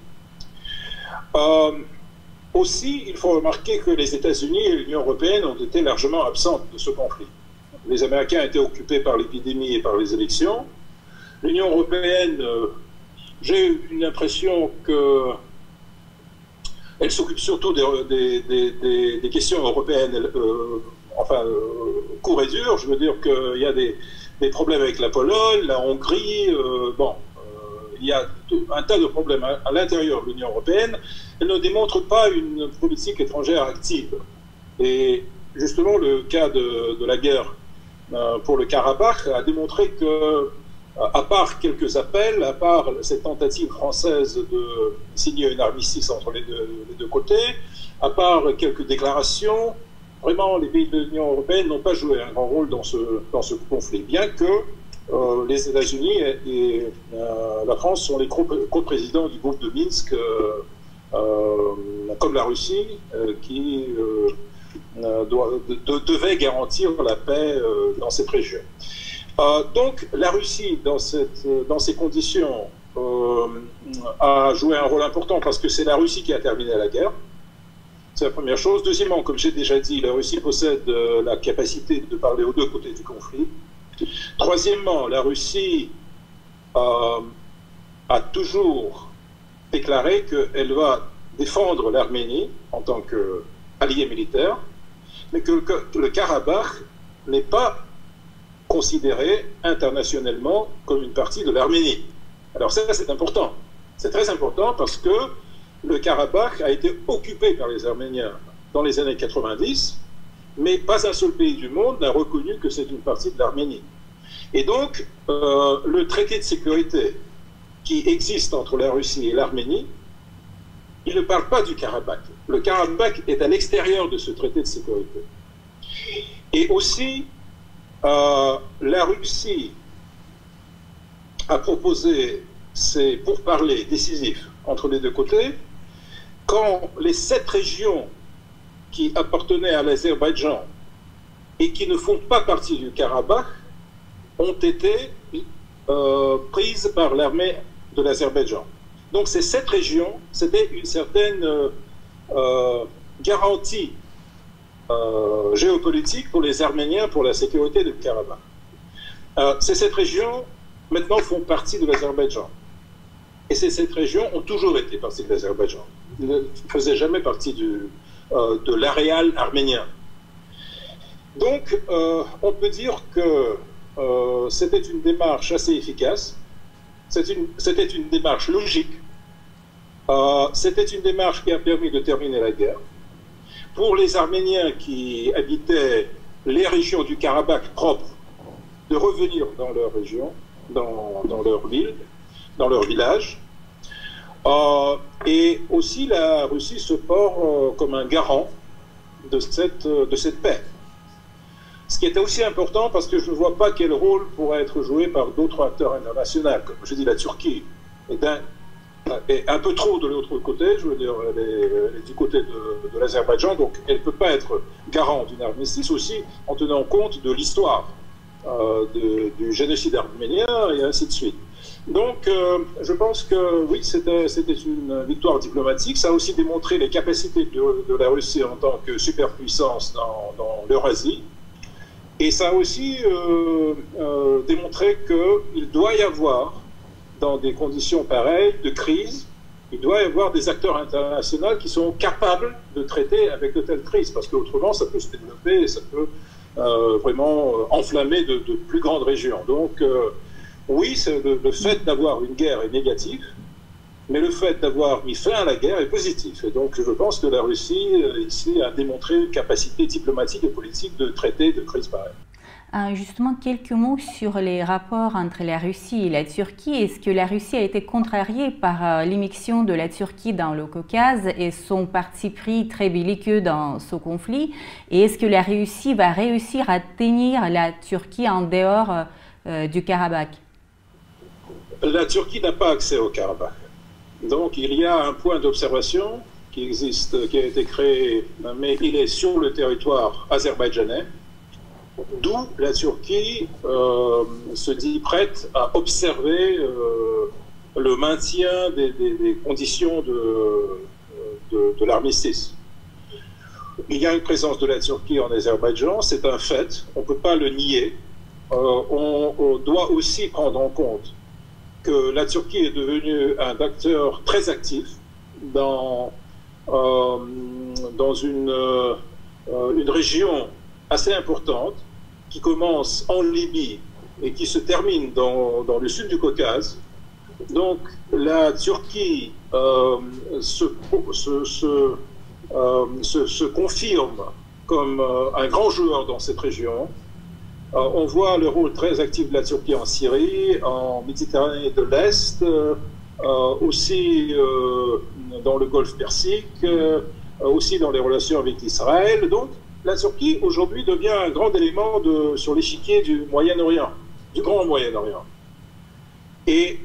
Aussi, il faut remarquer que les États-Unis et l'Union européenne ont été largement absentes de ce conflit. Les Américains étaient occupés par l'épidémie et par les élections. L'Union européenne, j'ai eu une impression que elle s'occupe surtout des, questions européennes, euh, enfin, euh, court et dur. Je veux dire qu'il y a des, problèmes avec la Pologne, la Hongrie, euh, bon, il y a un tas de problèmes à, l'intérieur de l'Union européenne. Elle ne démontre pas une politique étrangère active. Et justement, le cas de, la guerre pour le Karabakh a démontré que à part quelques appels, à part cette tentative française de signer une armistice entre les deux, côtés, à part quelques déclarations, vraiment les pays de l'Union européenne n'ont pas joué un grand rôle dans ce conflit, bien que euh, les États-Unis et, euh, la France sont les co-présidents du groupe de Minsk, euh, comme la Russie, qui doit, devait garantir la paix dans cette région. Donc la Russie, dans, ces conditions, a joué un rôle important parce que c'est la Russie qui a terminé la guerre. C'est la première chose. Deuxièmement, comme j'ai déjà dit, la Russie possède la capacité de parler aux deux côtés du conflit. Troisièmement, la Russie a toujours déclaré qu'elle va défendre l'Arménie en tant qu'allié militaire, mais que, que le Karabakh n'est pas considéré internationalement comme une partie de l'Arménie. Alors ça, c'est important. C'est très important parce que le Karabakh a été occupé par les Arméniens dans les années 90, mais pas un seul pays du monde n'a reconnu que c'est une partie de l'Arménie. Et donc, euh, le traité de sécurité qui existe entre la Russie et l'Arménie, il ne parle pas du Karabakh. Le Karabakh est à l'extérieur de ce traité de sécurité. Et aussi, euh, la Russie a proposé ces pourparlers décisifs entre les deux côtés quand les sept régions qui appartenaient à l'Azerbaïdjan et qui ne font pas partie du Karabakh ont été euh, prises par l'armée de l'Azerbaïdjan. Donc c'est cette région, c'était une certaine garantie géopolitique pour les Arméniens pour la sécurité du Karabakh. c'est cette région, maintenant, font partie de l'Azerbaïdjan. Et ces cette région ont toujours été partie de l'Azerbaïdjan. Ils ne faisaient jamais partie du, de l'aréal arménien. Donc, euh, on peut dire que euh, c'était une démarche assez efficace, c'était une, démarche logique, euh, c'était une démarche qui a permis de terminer la guerre. Pour les Arméniens qui habitaient les régions du Karabakh propres, de revenir dans leur région, dans leur ville, dans leur village. Et aussi, la Russie se porte comme un garant de cette, de cette paix. Ce qui était aussi important parce que je ne vois pas quel rôle pourrait être joué par d'autres acteurs internationaux, comme je dis la Turquie est un, un peu trop de l'autre côté, je veux dire, elle est, du côté de, l'Azerbaïdjan, donc elle ne peut pas être garante d'une armistice aussi en tenant compte de l'histoire euh, du génocide arménien et ainsi de suite. Donc, euh, je pense que oui, c'était une victoire diplomatique. Ça a aussi démontré les capacités de, la Russie en tant que superpuissance dans, l'Eurasie. Et ça a aussi euh, euh, démontré qu'il doit y avoir, dans des conditions pareilles de crise, il doit y avoir des acteurs internationaux qui sont capables de traiter avec de telles crises, parce qu'autrement, ça peut se développer et ça peut euh, vraiment enflammer de, plus grandes régions. Donc, oui, le, fait d'avoir une guerre est négatif, mais le fait d'avoir mis fin à la guerre est positif. Et donc, je pense que la Russie, euh, ici, a démontré une capacité diplomatique et politique de traiter de crise pareille. Euh, justement, quelques mots sur les rapports entre la Russie et la Turquie. Est-ce que la Russie a été contrariée par euh, l'émission de la Turquie dans le Caucase et son parti pris très belliqueux dans ce conflit? Et est-ce que la Russie va réussir à tenir la Turquie en dehors du Karabakh? La Turquie n'a pas accès au Karabakh. Donc il y a un point d'observation qui existe, qui a été créé, mais il est sur le territoire azerbaïdjanais, d'où la Turquie euh, se dit prête à observer euh, le maintien des, conditions de, de, l'armistice. Il y a une présence de la Turquie en Azerbaïdjan, c'est un fait, on ne peut pas le nier. Euh, on, doit aussi prendre en compte que la Turquie est devenue un acteur très actif dans, euh, dans une, euh, une région assez importante qui commence en Libye et qui se termine dans, dans le sud du Caucase. Donc la Turquie euh, se, se, se, confirme comme un grand joueur dans cette région on voit le rôle très actif de la Turquie en Syrie, en Méditerranée de l'Est, euh, aussi euh, dans le Golfe Persique, aussi dans les relations avec Israël. Donc, la Turquie aujourd'hui devient un grand élément sur l'échiquier du Moyen-Orient, du Grand Moyen-Orient. Et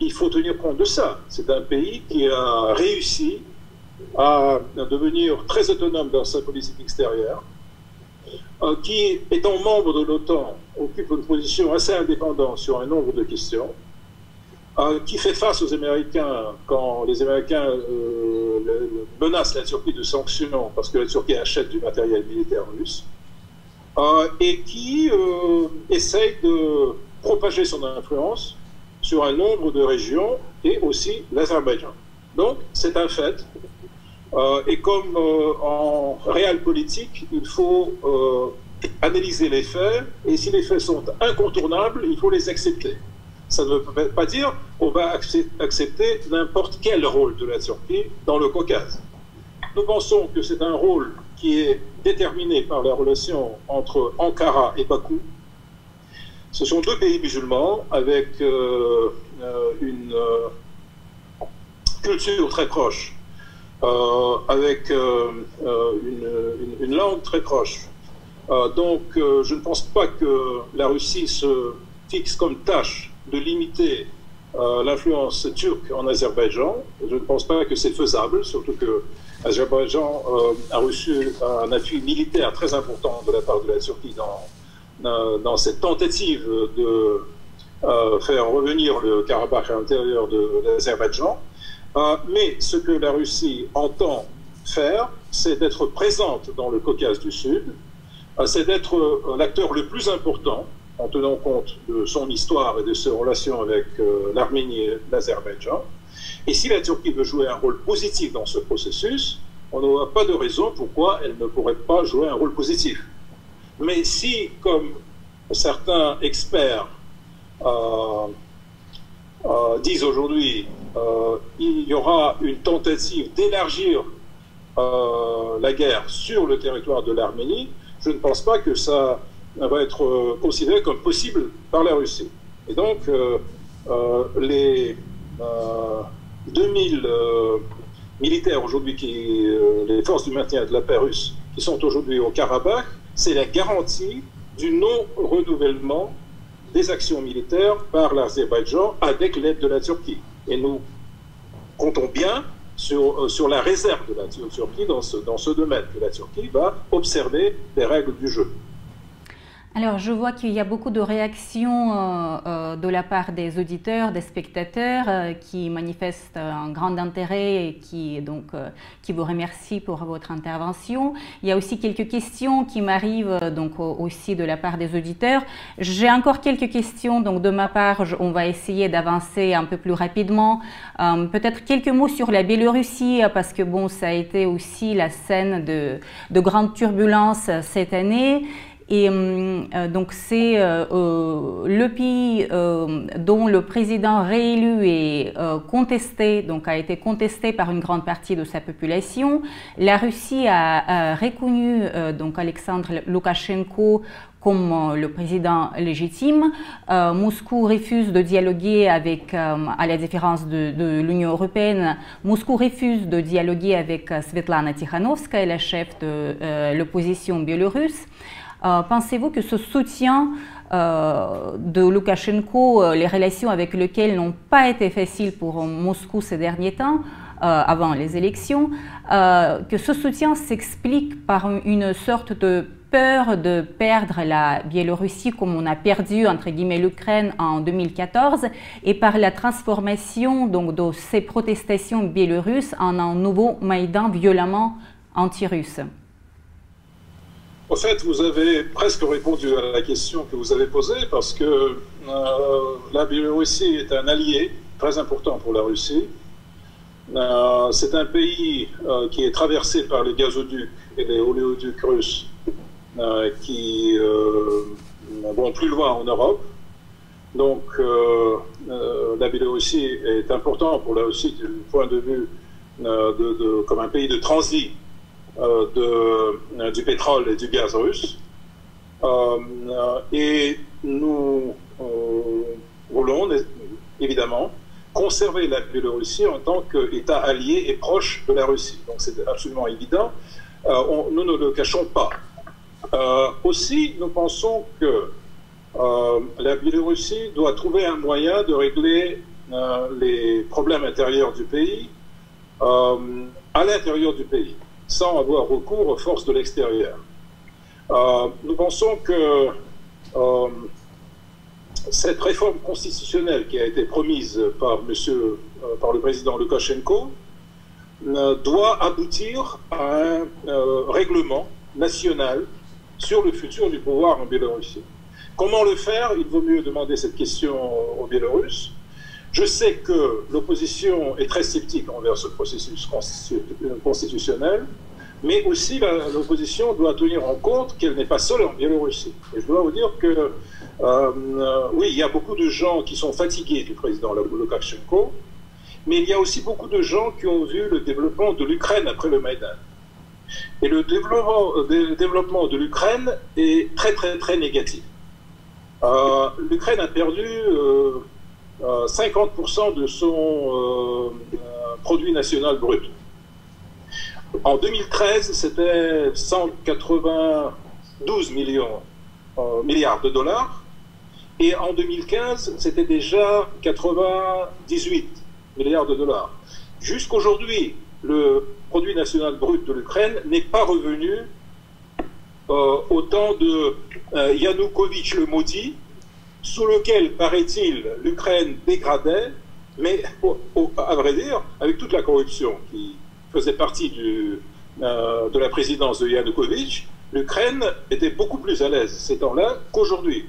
il faut tenir compte de ça. C'est un pays qui a réussi à devenir très autonome dans sa politique extérieure, euh, qui, étant membre de l'OTAN, occupe une position assez indépendante sur un nombre de questions, euh, qui fait face aux Américains quand les Américains euh, menacent la Turquie de sanctions parce que la Turquie achète du matériel militaire russe, et qui essaye de propager son influence sur un nombre de régions et aussi l'Azerbaïdjan. Donc, c'est un fait. Euh, et comme euh, en réel politique, il faut euh, analyser les faits, et si les faits sont incontournables, il faut les accepter. Ça ne veut pas dire qu'on va accepter n'importe quel rôle de la Turquie dans le Caucase. Nous pensons que c'est un rôle qui est déterminé par la relation entre Ankara et Bakou. Ce sont deux pays musulmans avec une culture très proche euh, avec euh, euh, une, langue très proche. donc, je ne pense pas que la Russie se fixe comme tâche de limiter l'influence turque en Azerbaïdjan. Je ne pense pas que c'est faisable, surtout que l'Azerbaïdjan a reçu un appui militaire très important de la part de la Turquie dans, cette tentative de faire revenir le Karabakh à l'intérieur de l'Azerbaïdjan. Mais ce que la Russie entend faire, c'est d'être présente dans le Caucase du Sud, c'est d'être l'acteur le plus important en tenant compte de son histoire et de ses relations avec l'Arménie et l'Azerbaïdjan. Et si la Turquie veut jouer un rôle positif dans ce processus, on n'aura pas de raison pourquoi elle ne pourrait pas jouer un rôle positif. Mais si, comme certains experts euh, euh, disent aujourd'hui, euh, il y aura une tentative d'élargir la guerre sur le territoire de l'Arménie, je ne pense pas que ça va être considéré comme possible par la Russie. Et donc, les 2000 militaires aujourd'hui, qui, euh, les forces du maintien de la paix russe, qui sont aujourd'hui au Karabakh, c'est la garantie du non-renouvellement des actions militaires par l'Azerbaïdjan avec l'aide de la Turquie. Et nous comptons bien sur, euh, sur la réserve de la Turquie dans ce, dans ce domaine, que la Turquie va observer les règles du jeu. Alors, je vois qu'il y a beaucoup de réactions euh, euh, de la part des auditeurs, des spectateurs euh, qui manifestent un grand intérêt et qui, donc, qui vous remercient pour votre intervention. Il y a aussi quelques questions qui m'arrivent donc, aussi de la part des auditeurs. J'ai encore quelques questions, donc de ma part, on va essayer d'avancer un peu plus rapidement. Peut-être quelques mots sur la Biélorussie, parce que bon, ça a été aussi la scène de, de grandes turbulences cette année. Et hum, euh, donc c'est euh, euh, le pays dont le président réélu est contesté, donc a été contesté par une grande partie de sa population. La Russie a, reconnu donc Alexandre Loukachenko comme le président légitime. Moscou refuse de dialoguer avec, à la différence de, de l'Union européenne, Moscou refuse de dialoguer avec Svetlana Tikhanovskaya, la chef de l'opposition biélorusse. Euh, pensez-vous que ce soutien euh, de Loukachenko, euh, les relations avec lesquelles n'ont pas été faciles pour Moscou ces derniers temps, avant les élections, que ce soutien s'explique par une sorte de peur de perdre la Biélorussie comme on a perdu entre guillemets l'Ukraine en 2014 et par la transformation donc de ces protestations biélorusses en un nouveau Maïdan violemment anti-russe? En fait, vous avez presque répondu à la question que vous avez posée parce que euh, la Biélorussie est un allié très important pour la Russie. Euh, c'est un pays euh, qui est traversé par les gazoducs et les oléoducs russes qui vont plus loin en Europe. Donc, la Biélorussie est important pour la Russie du point de vue de, comme un pays de transit de, euh, du pétrole et du gaz russe. Euh, et nous voulons évidemment conserver la Biélorussie en tant qu'État allié et proche de la Russie. Donc c'est absolument évident. nous ne le cachons pas. aussi, nous pensons que la Biélorussie doit trouver un moyen de régler les problèmes intérieurs du pays à l'intérieur du pays sans avoir recours aux forces de l'extérieur. Euh, nous pensons que euh, cette réforme constitutionnelle qui a été promise par, monsieur, euh, par le président Lukashenko doit aboutir à un règlement national sur le futur du pouvoir en Biélorussie. Comment le faire? Il vaut mieux demander cette question aux Biélorusses. Je sais que l'opposition est très sceptique envers ce processus constitutionnel, mais aussi l'opposition doit tenir en compte qu'elle n'est pas seule en Biélorussie. Et je dois vous dire que, euh, euh, oui, il y a beaucoup de gens qui sont fatigués du président Lukashenko, mais il y a aussi beaucoup de gens qui ont vu le développement de l'Ukraine après le Maïdan. Et le développement, de l'Ukraine est très, très, très négatif. Euh, L'Ukraine a perdu 50% de son produit national brut. En 2013, c'était 192 millions, euh, milliards de dollars. Et en 2015, c'était déjà 98 milliards de dollars. Jusqu'aujourd'hui, le produit national brut de l'Ukraine n'est pas revenu euh, au temps de euh, Yanukovych le maudit, sous lequel, paraît-il, l'Ukraine dégradait, mais à vrai dire, avec toute la corruption qui faisait partie euh, de la présidence de Yanukovych, l'Ukraine était beaucoup plus à l'aise ces temps-là qu'aujourd'hui.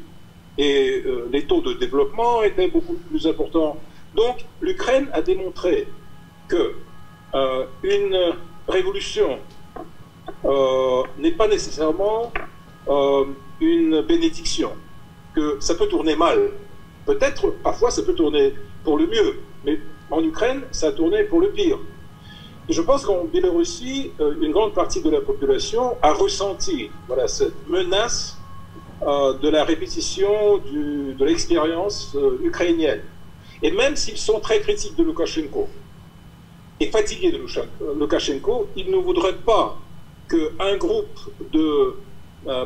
Et euh, les taux de développement étaient beaucoup plus importants. Donc l'Ukraine a démontré que euh, une révolution n'est pas nécessairement une bénédiction, que ça peut tourner mal. Peut-être, parfois, ça peut tourner pour le mieux, mais en Ukraine, ça a tourné pour le pire. Je pense qu'en Biélorussie, euh, une grande partie de la population a ressenti cette menace euh, de la répétition de l'expérience euh, ukrainienne. Et même s'ils sont très critiques de Loukachenko et fatigués de Loukachenko, ils ne voudraient pas qu'un groupe de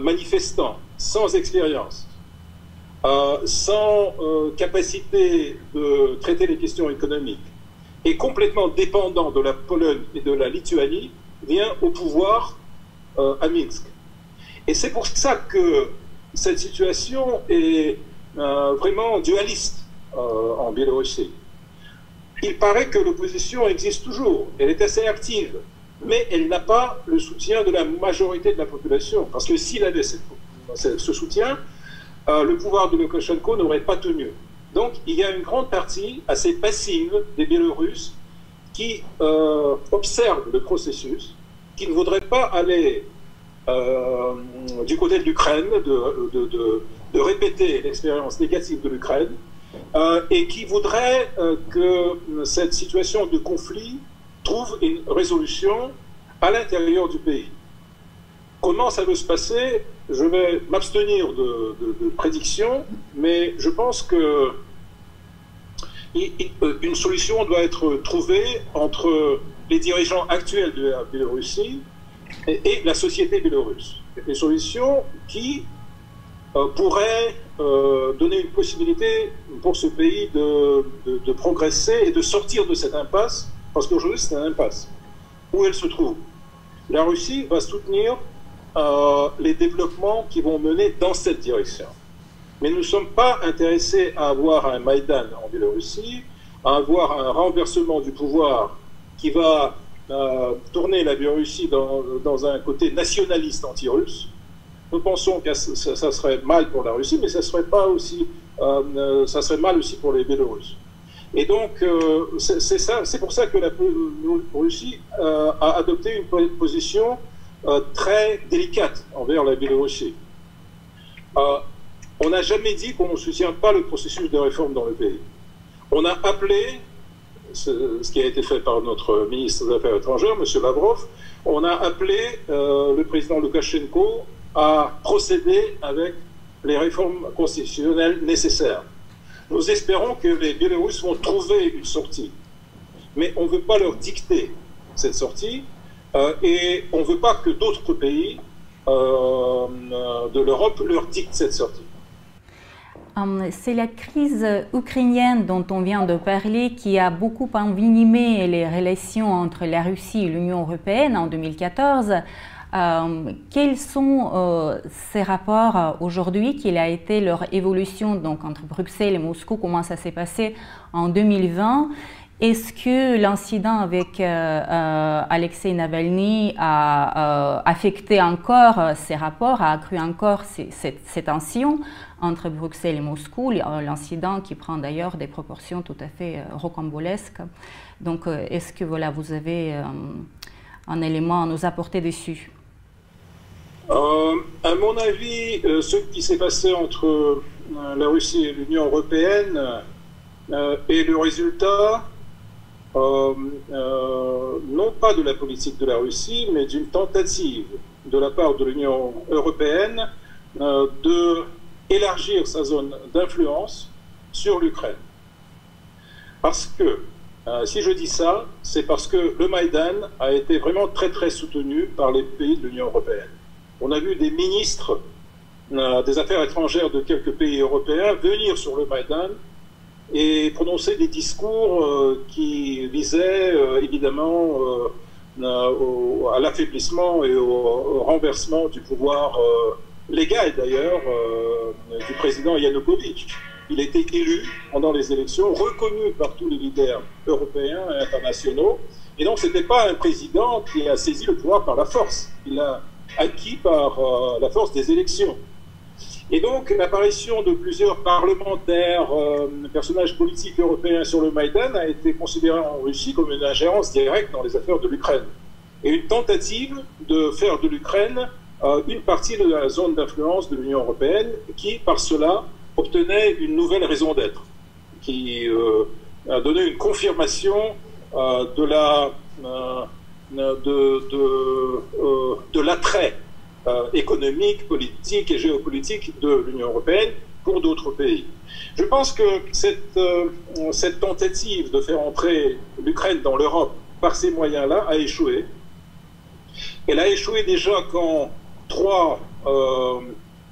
manifestants sans expérience, sans capacité de traiter les questions économiques, est complètement dépendant de la Pologne et de la Lituanie, vient au pouvoir euh, à Minsk. Et c'est pour ça que cette situation est euh, vraiment dualiste euh, en Biélorussie. Il paraît que l'opposition existe toujours, elle est assez active, mais elle n'a pas le soutien de la majorité de la population, parce que s'il avait ce soutien, le pouvoir de Lukashenko n'aurait pas tenu. Donc il y a une grande partie assez passive des Biélorusses qui euh, observent le processus, qui ne voudraient pas aller euh, du côté de l'Ukraine, de, répéter l'expérience négative de l'Ukraine, euh, et qui voudraient que cette situation de conflit trouve une résolution à l'intérieur du pays. Comment ça va se passer Je vais m'abstenir de, prédictions, mais je pense que euh, une solution doit être trouvée entre les dirigeants actuels de la Biélorussie et, la société biélorusse. Une solution qui euh, pourrait euh, donner une possibilité pour ce pays de, de, progresser et de sortir de cette impasse, parce qu'aujourd'hui c'est une impasse. Où elle se trouve? La Russie va soutenir les développements qui vont mener dans cette direction. Mais nous ne sommes pas intéressés à avoir un Maïdan en Biélorussie, à avoir un renversement du pouvoir qui va euh, tourner la Biélorussie dans, un côté nationaliste anti-russe. Nous pensons que ça, serait mal pour la Russie, mais ça serait, pas aussi, euh, euh, ça serait mal aussi pour les Biélorusses. Et donc, c'est pour ça que la Russie a adopté une position très délicate envers la Biélorussie. On n'a jamais dit qu'on ne soutient pas le processus de réforme dans le pays. On a appelé, ce, qui a été fait par notre ministre des Affaires étrangères, M. Lavrov, on a appelé euh, le président Loukachenko à procéder avec les réformes constitutionnelles nécessaires. Nous espérons que les Biélorusses vont trouver une sortie. Mais on ne veut pas leur dicter cette sortie euh, et on ne veut pas que d'autres pays euh, de l'Europe leur dictent cette sortie. Hum, c'est la crise ukrainienne dont on vient de parler qui a beaucoup envenimé les relations entre la Russie et l'Union européenne en 2014. Hum, quels sont euh, ces rapports euh, aujourd'hui? Quelle a été leur évolution donc, entre Bruxelles et Moscou? Comment ça s'est passé en 2020 est-ce que l'incident avec euh, Alexei Navalny a affecté encore ces rapports, a accru encore cette tension entre Bruxelles et Moscou, euh, l'incident qui prend d'ailleurs des proportions tout à fait euh, rocambolesques? Donc, euh, est-ce que voilà, vous avez un élément à nous apporter dessus? À mon avis, ce qui s'est passé entre la Russie et l'Union européenne est le résultat non pas de la politique de la Russie, mais d'une tentative de la part de l'Union européenne de élargir sa zone d'influence sur l'Ukraine. Parce que, euh, si je dis ça, c'est parce que le Maïdan a été vraiment très très soutenu par les pays de l'Union européenne. On a vu des ministres euh, des Affaires étrangères de quelques pays européens venir sur le Maïdan et prononcer des discours euh, qui visaient évidemment à l'affaiblissement et au, renversement du pouvoir légal d'ailleurs du président Yanukovych. Il été élu pendant les élections, reconnu par tous les leaders européens et internationaux. Et donc, ce n'était pas un président qui a saisi le pouvoir par la force. Il l'a acquis par la force des élections. Et donc, l'apparition de plusieurs parlementaires, euh, personnages politiques européens sur le Maïdan a été considérée en Russie comme une ingérence directe dans les affaires de l'Ukraine. Et une tentative de faire de l'Ukraine euh, une partie de la zone d'influence de l'Union européenne qui, par cela, obtenait une nouvelle raison d'être, qui euh, a donné une confirmation de, de l'attrait euh, économique, politique et géopolitique de l'Union européenne pour d'autres pays. Je pense que cette, euh, cette tentative de faire entrer l'Ukraine dans l'Europe par ces moyens-là a échoué. Elle a échoué déjà quand trois euh,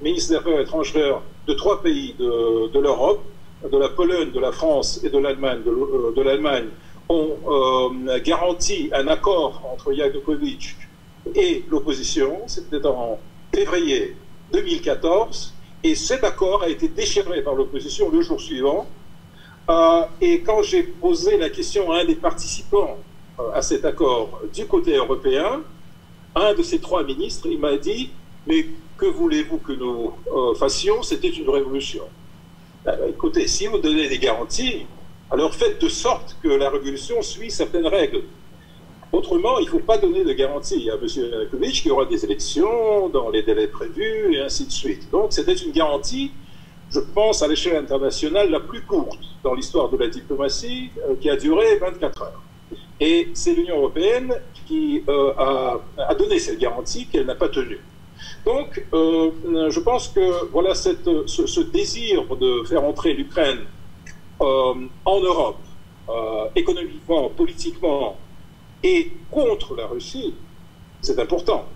ministres des étrangères de trois pays de, l'Europe, de la Pologne, de la France et de l'Allemagne, de, ont garanti un accord entre Yanukovych et l'opposition. C'était en février 2014. Et cet accord a été déchiré par l'opposition le jour suivant. Euh, et quand j'ai posé la question à un des participants euh, à cet accord du côté européen, un de ces trois ministres, il m'a dit, mais que voulez-vous que nous euh, fassions? C'était une révolution. écoutez, si vous donnez des garanties, alors faites de sorte que la révolution suit certaines règles. Autrement, il ne faut pas donner de garantie à M. Yanukovych qu'il y aura des élections dans les délais prévus et ainsi de suite. Donc c'était une garantie, je pense, à l'échelle internationale la plus courte dans l'histoire de la diplomatie, euh, qui a duré 24 heures. Et c'est l'Union européenne qui euh, a, donné cette garantie qu'elle n'a pas tenue. Donc, euh, je pense que voilà ce, désir de faire entrer l'Ukraine en Europe, économiquement, politiquement, et contre la Russie, c'est important.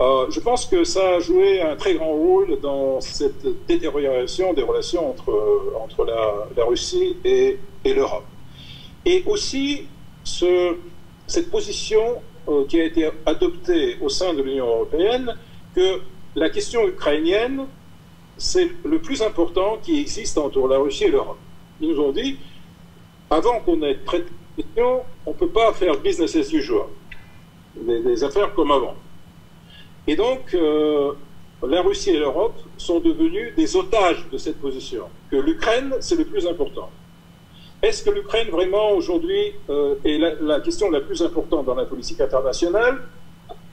Euh, je pense que ça a joué un très grand rôle dans cette détérioration des relations entre, entre la, Russie et, l'Europe. Et aussi ce, cette position euh, qui a été adoptée au sein de l'Union européenne que la question ukrainienne, c'est le plus important qui existe entre la Russie et l'Europe. Ils nous ont dit, avant qu'on ait traité on ne peut pas faire business as usual, des, affaires comme avant. Et donc, euh, la Russie et l'Europe sont devenus des otages de cette position, que l'Ukraine, c'est le plus important. Est-ce que l'Ukraine, vraiment, aujourd'hui, euh, est la, question la plus importante dans la politique internationale?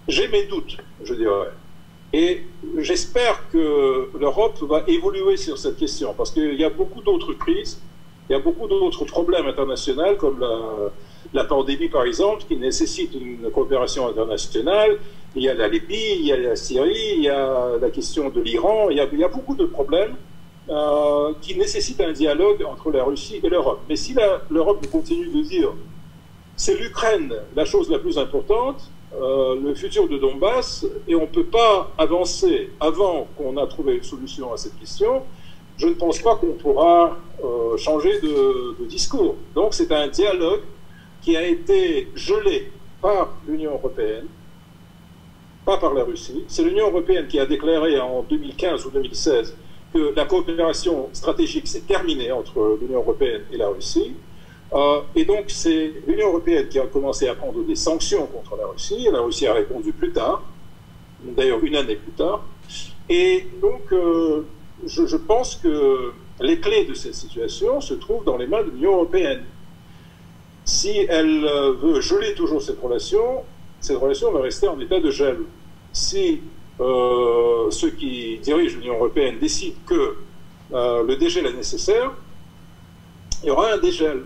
J'ai mes doutes, je dirais. Et j'espère que l'Europe va évoluer sur cette question, parce qu'il y a beaucoup d'autres crises il y a beaucoup d'autres problèmes internationaux, comme la, pandémie, par exemple, qui nécessitent une coopération internationale. Il y a la Libye, il y a la Syrie, il y a la question de l'Iran. Il, y a beaucoup de problèmes euh, qui nécessitent un dialogue entre la Russie et l'Europe. Mais si l'Europe continue de dire c'est l'Ukraine la chose la plus importante, euh, le futur de Donbass, et on ne peut pas avancer avant qu'on a trouvé une solution à cette question, je ne pense pas qu'on pourra euh, changer de, discours. Donc c'est un dialogue qui a été gelé par l'Union européenne, pas par la Russie. C'est l'Union européenne qui a déclaré en 2015 ou 2016 que la coopération stratégique s'est terminée entre l'Union européenne et la Russie. Euh, et donc c'est l'Union européenne qui a commencé à prendre des sanctions contre la Russie. La Russie a répondu plus tard, d'ailleurs une année plus tard. Et donc euh, je, pense que les clés de cette situation se trouvent dans les mains de l'Union européenne. Si elle euh, veut geler toujours cette relation, cette relation va rester en état de gel. Si euh, ceux qui dirigent l'Union européenne décident que euh, le dégel est nécessaire, il y aura un dégel.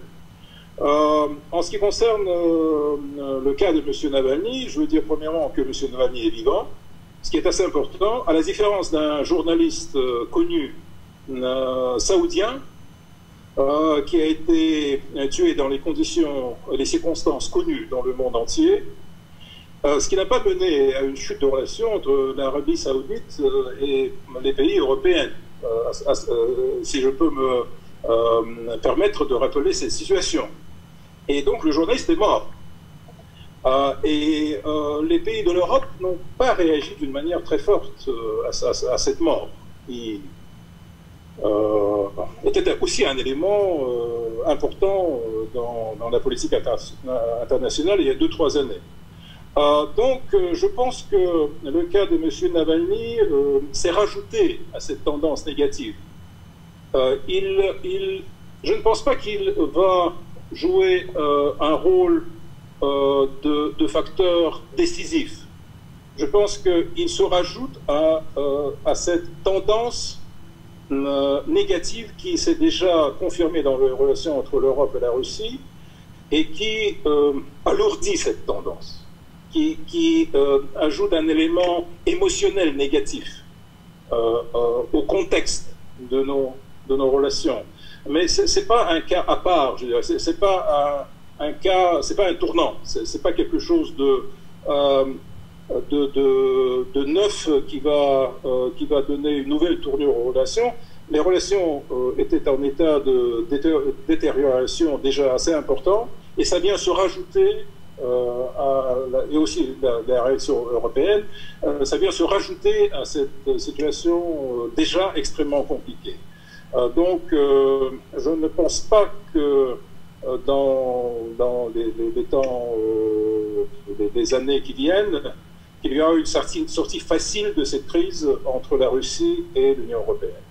en ce qui concerne le cas de M. Navalny, je veux dire premièrement que M. Navalny est vivant, ce qui est assez important, à la différence d'un journaliste euh, connu euh, saoudien, euh, qui a été tué dans les conditions, les circonstances connues dans le monde entier, ce qui n'a pas mené à une chute de relations entre l'Arabie saoudite et les pays européens, si je peux me permettre de rappeler cette situation. Et donc le journaliste est mort. Et les pays de l'Europe n'ont pas réagi d'une manière très forte à, cette mort. Qui, était aussi un élément important dans, la politique internationale il y a deux, trois années. Euh, donc, euh, je pense que le cas de M. Navalny euh, s'est rajouté à cette tendance négative. Je ne pense pas qu'il va jouer un rôle de, facteur décisif. Je pense qu'il se rajoute à, à cette tendance négative qui s'est déjà confirmée dans les relations entre l'Europe et la Russie et qui alourdit cette tendance qui, euh, ajoute un élément émotionnel négatif euh, euh, au contexte de nos, de nos relations. Mais ce n'est pas un cas à part, je dirais. C'est pas un, un cas, c'est pas un tournant. C'est pas quelque chose de, de, de, neuf qui va, qui va donner une nouvelle tournure aux relations. Les relations étaient en état de détérioration déjà assez important et ça vient se rajouter euh, et aussi la, réaction européenne, euh, ça vient se rajouter à cette situation euh, déjà extrêmement compliquée. donc, je ne pense pas que dans, dans les, les, temps, des années qui viennent, qu'il y aura une sortie facile de cette crise entre la Russie et l'Union européenne.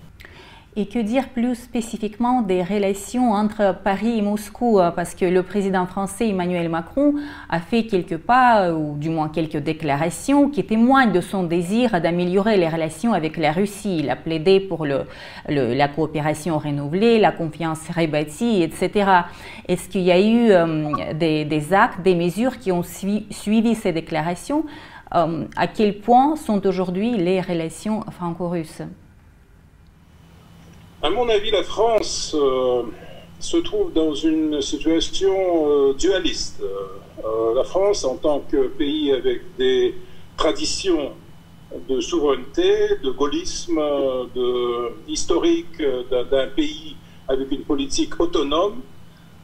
Et que dire plus spécifiquement des relations entre Paris et Moscou euh, Parce que le président français Emmanuel Macron a fait quelques pas, euh, ou du moins quelques déclarations, qui témoignent de son désir d'améliorer les relations avec la Russie. Il a plaidé pour la coopération renouvelée, la confiance rebâtie, etc. Est-ce qu'il y a eu euh, des, actes, des mesures qui ont suivi ces déclarations À quel point sont aujourd'hui les relations franco-russes? À mon avis, la France euh, se trouve dans une situation euh, dualiste. Euh, la France, en tant que pays avec des traditions de souveraineté, de gaullisme, de, historique d'un pays avec une politique autonome,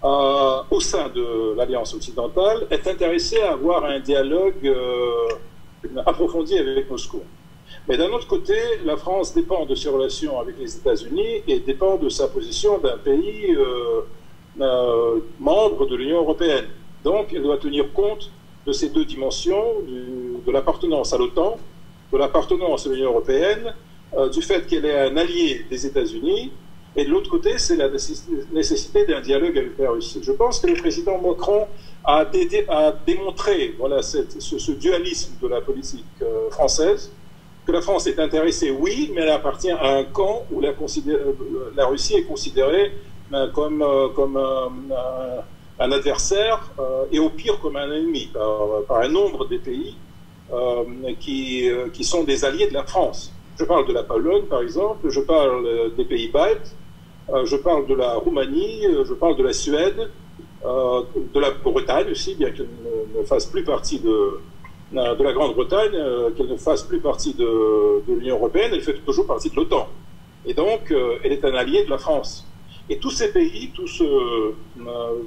au sein de l'Alliance occidentale, est intéressée à avoir un dialogue approfondi avec Moscou. Mais d'un autre côté, la France dépend de ses relations avec les États-Unis et dépend de sa position d'un pays euh, euh, membre de l'Union européenne. Donc, elle doit tenir compte de ces deux dimensions, de l'appartenance à l'OTAN, de l'appartenance à l'Union européenne, euh, du fait qu'elle est un allié des États-Unis, et de l'autre côté, c'est la nécessité d'un dialogue avec la Russie. Je pense que le président Macron a, démontré ce, dualisme de la politique française, que la France est intéressée, oui, mais elle appartient à un camp où la, Russie est considérée euh, comme, euh, comme euh, un, adversaire et au pire comme un ennemi par, un nombre de pays qui, qui sont des alliés de la France. Je parle de la Pologne, par exemple, je parle des pays baltes, je parle de la Roumanie, je parle de la Suède, de la Bretagne aussi, bien qu'elle ne fasse plus partie de, de la Grande-Bretagne, euh, qu'elle ne fasse plus partie de, l'Union européenne, elle fait toujours partie de l'OTAN. Et donc, euh, elle est un allié de la France. Et tous ces pays, tout ce, euh,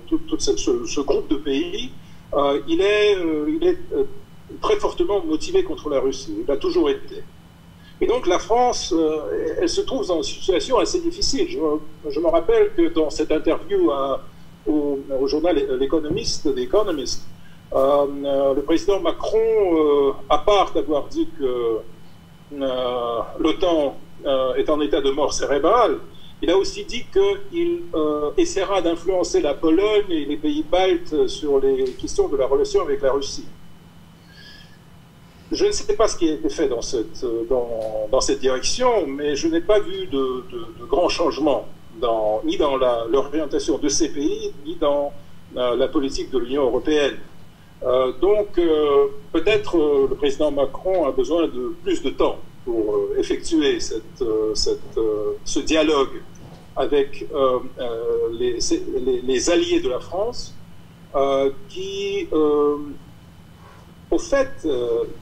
tout, ce, groupe de pays, il est, il est très fortement motivé contre la Russie. Il a toujours été. Et donc la France, elle se trouve dans une situation assez difficile. Je, me rappelle que dans cette interview au, au, journal L'Économiste, euh, euh, le président Macron, euh, à part d'avoir dit que l'OTAN est en état de mort cérébrale, il a aussi dit qu'il essaiera d'influencer la Pologne et les pays baltes sur les questions de la relation avec la Russie. Je ne sais pas ce qui a été fait dans cette, dans, cette direction, mais je n'ai pas vu de, grands changements dans, ni dans l'orientation de ces pays, ni dans la politique de l'Union européenne. Euh, donc, euh, peut-être euh, le président Macron a besoin de plus de temps pour effectuer ce dialogue avec les, les, alliés de la France, qui, au fait,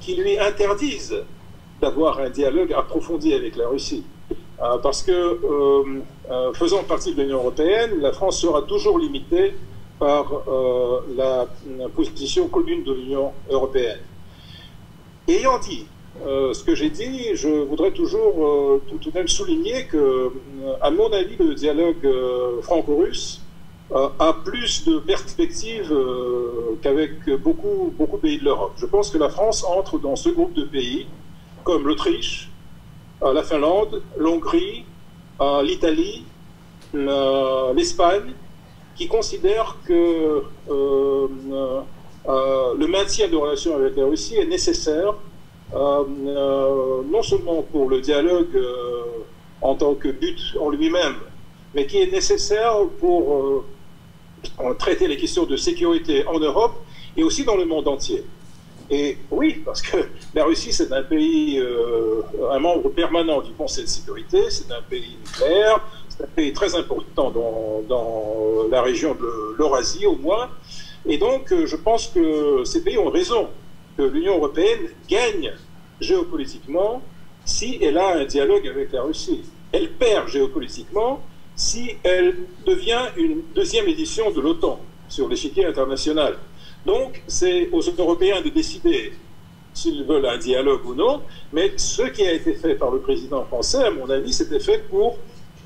qui lui interdisent d'avoir un dialogue approfondi avec la Russie. parce que, faisant partie de l'Union européenne, la France sera toujours limitée par la, position commune de l'Union européenne. Ayant dit ce que j'ai dit, je voudrais toujours tout, de même souligner que, à mon avis, le dialogue franco-russe a plus de perspectives qu'avec beaucoup, beaucoup de pays de l'Europe. Je pense que la France entre dans ce groupe de pays, comme l'Autriche, la Finlande, l'Hongrie, l'Italie, l'Espagne, qui considèrent que euh, euh, le maintien de relations avec la Russie est nécessaire, euh, non seulement pour le dialogue en tant que but en lui-même, mais qui est nécessaire pour traiter les questions de sécurité en Europe et aussi dans le monde entier. Et oui, parce que la Russie, c'est un pays, euh, un membre permanent du Conseil de sécurité, c'est un pays nucléaire, pays très important dans, dans la région de l'Eurasie au moins. Et donc, euh, je pense que ces pays ont raison, que l'Union européenne gagne géopolitiquement si elle a un dialogue avec la Russie. Elle perd géopolitiquement si elle devient une deuxième édition de l'OTAN sur l'échiquier international. Donc, c'est aux Européens de décider s'ils veulent un dialogue ou non, mais ce qui a été fait par le président français, à mon avis, c'était fait pour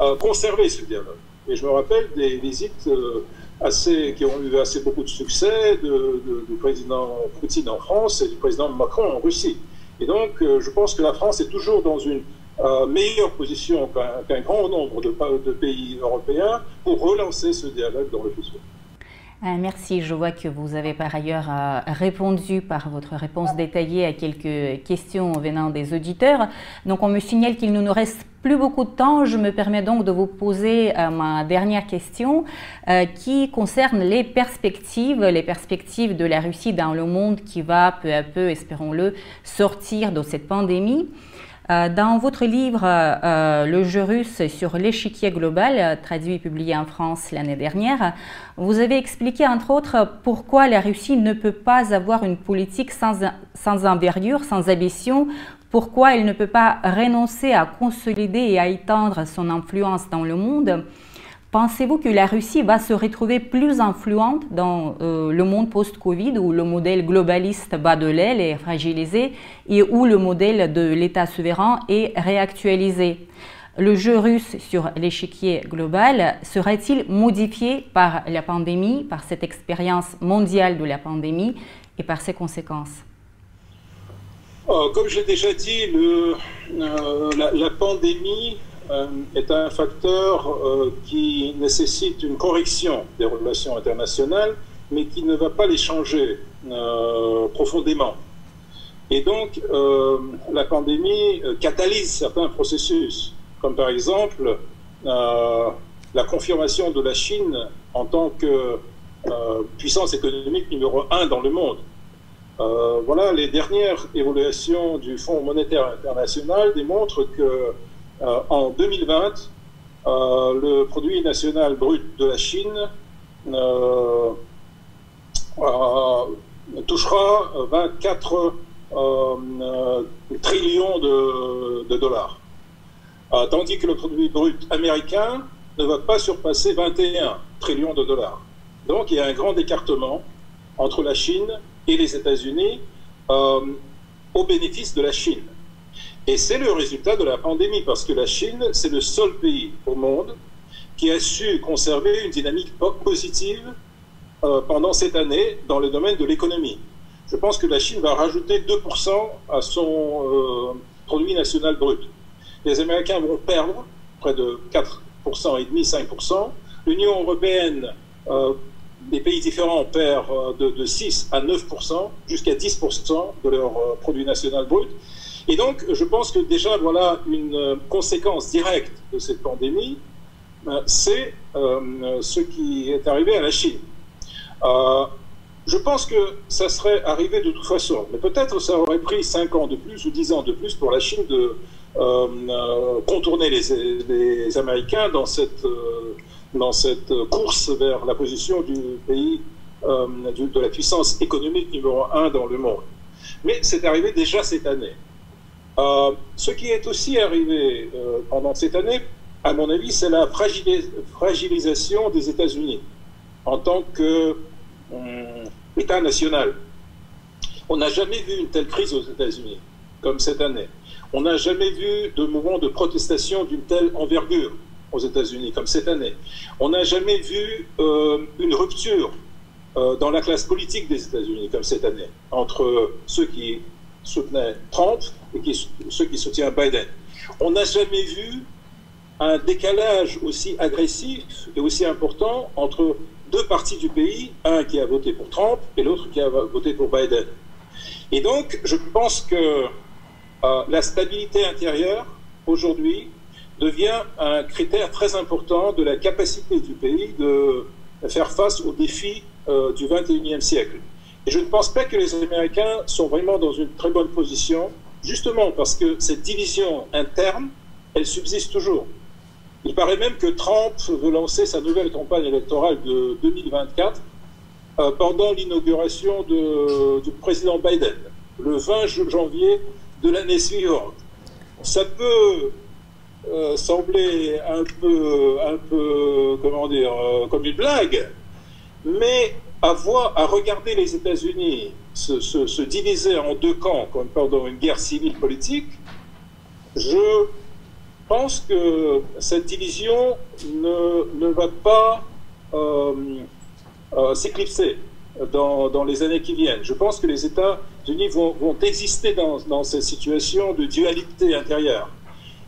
euh, conserver ce dialogue. Et je me rappelle des visites euh, assez, qui ont eu assez beaucoup de succès du président Poutine en France et du président Macron en Russie. Et donc, euh, je pense que la France est toujours dans une meilleure position qu'un grand nombre de pays européens pour relancer ce dialogue dans le futur. Euh, merci. Je vois que vous avez par ailleurs euh, répondu par votre réponse détaillée à quelques questions venant des auditeurs. Donc, on me signale qu'il ne nous reste plus beaucoup de temps. Je me permets donc de vous poser euh, ma dernière question qui concerne les perspectives, les perspectives de la Russie dans le monde qui va peu à peu, espérons-le, sortir de cette pandémie. Euh, dans votre livre euh, Le jeu russe sur l'échiquier global, traduit et publié en France l'année dernière, vous avez expliqué entre autres pourquoi la Russie ne peut pas avoir une politique sans, sans envergure, sans ambition, pourquoi elle ne peut pas renoncer à consolider et à étendre son influence dans le monde. Pensez-vous que la Russie va se retrouver plus influente dans euh, le monde post-Covid où le modèle globaliste bat de l'aile est fragilisé et où le modèle de l'État souverain est réactualisé? Le jeu russe sur l'échiquier global serait-il modifié par la pandémie, par cette expérience mondiale de la pandémie et par ses conséquences? Oh, Comme j'ai déjà dit, euh, la pandémie euh, est un facteur euh, qui nécessite une correction des relations internationales, mais qui ne va pas les changer euh, profondément. Et donc, la pandémie catalyse certains processus, comme par exemple la confirmation de la Chine en tant que puissance économique numéro un dans le monde. voilà, les dernières évaluations du Fonds monétaire international démontrent que euh, en 2020, euh, le produit national brut de la Chine euh, touchera 24 trillions de, dollars. tandis que le produit brut américain ne va pas surpasser 21 trillions de dollars. Donc il y a un grand écartement entre la Chine et les États-Unis au bénéfice de la Chine. Et c'est le résultat de la pandémie, parce que la Chine, c'est le seul pays au monde qui a su conserver une dynamique positive euh, pendant cette année dans le domaine de l'économie. Je pense que la Chine va rajouter 2% à son euh, produit national brut. Les Américains vont perdre près de 4% et demi, 5%. L'Union européenne, euh, les pays différents perdent de, de 6 à 9%, jusqu'à 10% de leur produit national brut. Et donc, je pense que déjà, voilà une euh, conséquence directe de cette pandémie, euh, c'est euh, ce qui est arrivé à la Chine. je pense que ça serait arrivé de toute façon, mais peut-être ça aurait pris 5 ans de plus ou 10 ans de plus pour la Chine de contourner les, Américains dans cette, dans cette course vers la position du pays, de la puissance économique numéro 1 dans le monde. Mais c'est arrivé déjà cette année. Euh, ce qui est aussi arrivé euh, pendant cette année, à mon avis, c'est la fragilisation des États-Unis. en tant qu'État national. On n'a jamais vu une telle crise aux États-Unis comme cette année. On n'a jamais vu de mouvement de protestation d'une telle envergure aux États-Unis comme cette année. On n'a jamais vu euh, une rupture dans la classe politique des États-Unis comme cette année entre ceux qui soutenaient Trump et ceux qui soutiennent Biden. On n'a jamais vu un décalage aussi agressif et aussi important entre deux parties du pays, un qui a voté pour Trump et l'autre qui a voté pour Biden. Et donc, je pense que euh, la stabilité intérieure, aujourd'hui, devient un critère très important de la capacité du pays de faire face aux défis euh, du 21e siècle. Et je ne pense pas que les Américains sont vraiment dans une très bonne position, justement parce que cette division interne, elle subsiste toujours. Il paraît même que Trump veut lancer sa nouvelle campagne électorale de 2024 euh, pendant l'inauguration du président Biden, le 20 janvier de l'année suivante. Ça peut euh, sembler un peu, un peu, comment dire, euh, comme une blague, mais à regarder les États-Unis se, se, diviser en deux camps, comme pendant une guerre civile politique, je pense que cette division ne, va pas euh, s'éclipser dans, les années qui viennent. Je pense que les États-Unis vont, exister dans, dans, cette situation de dualité intérieure.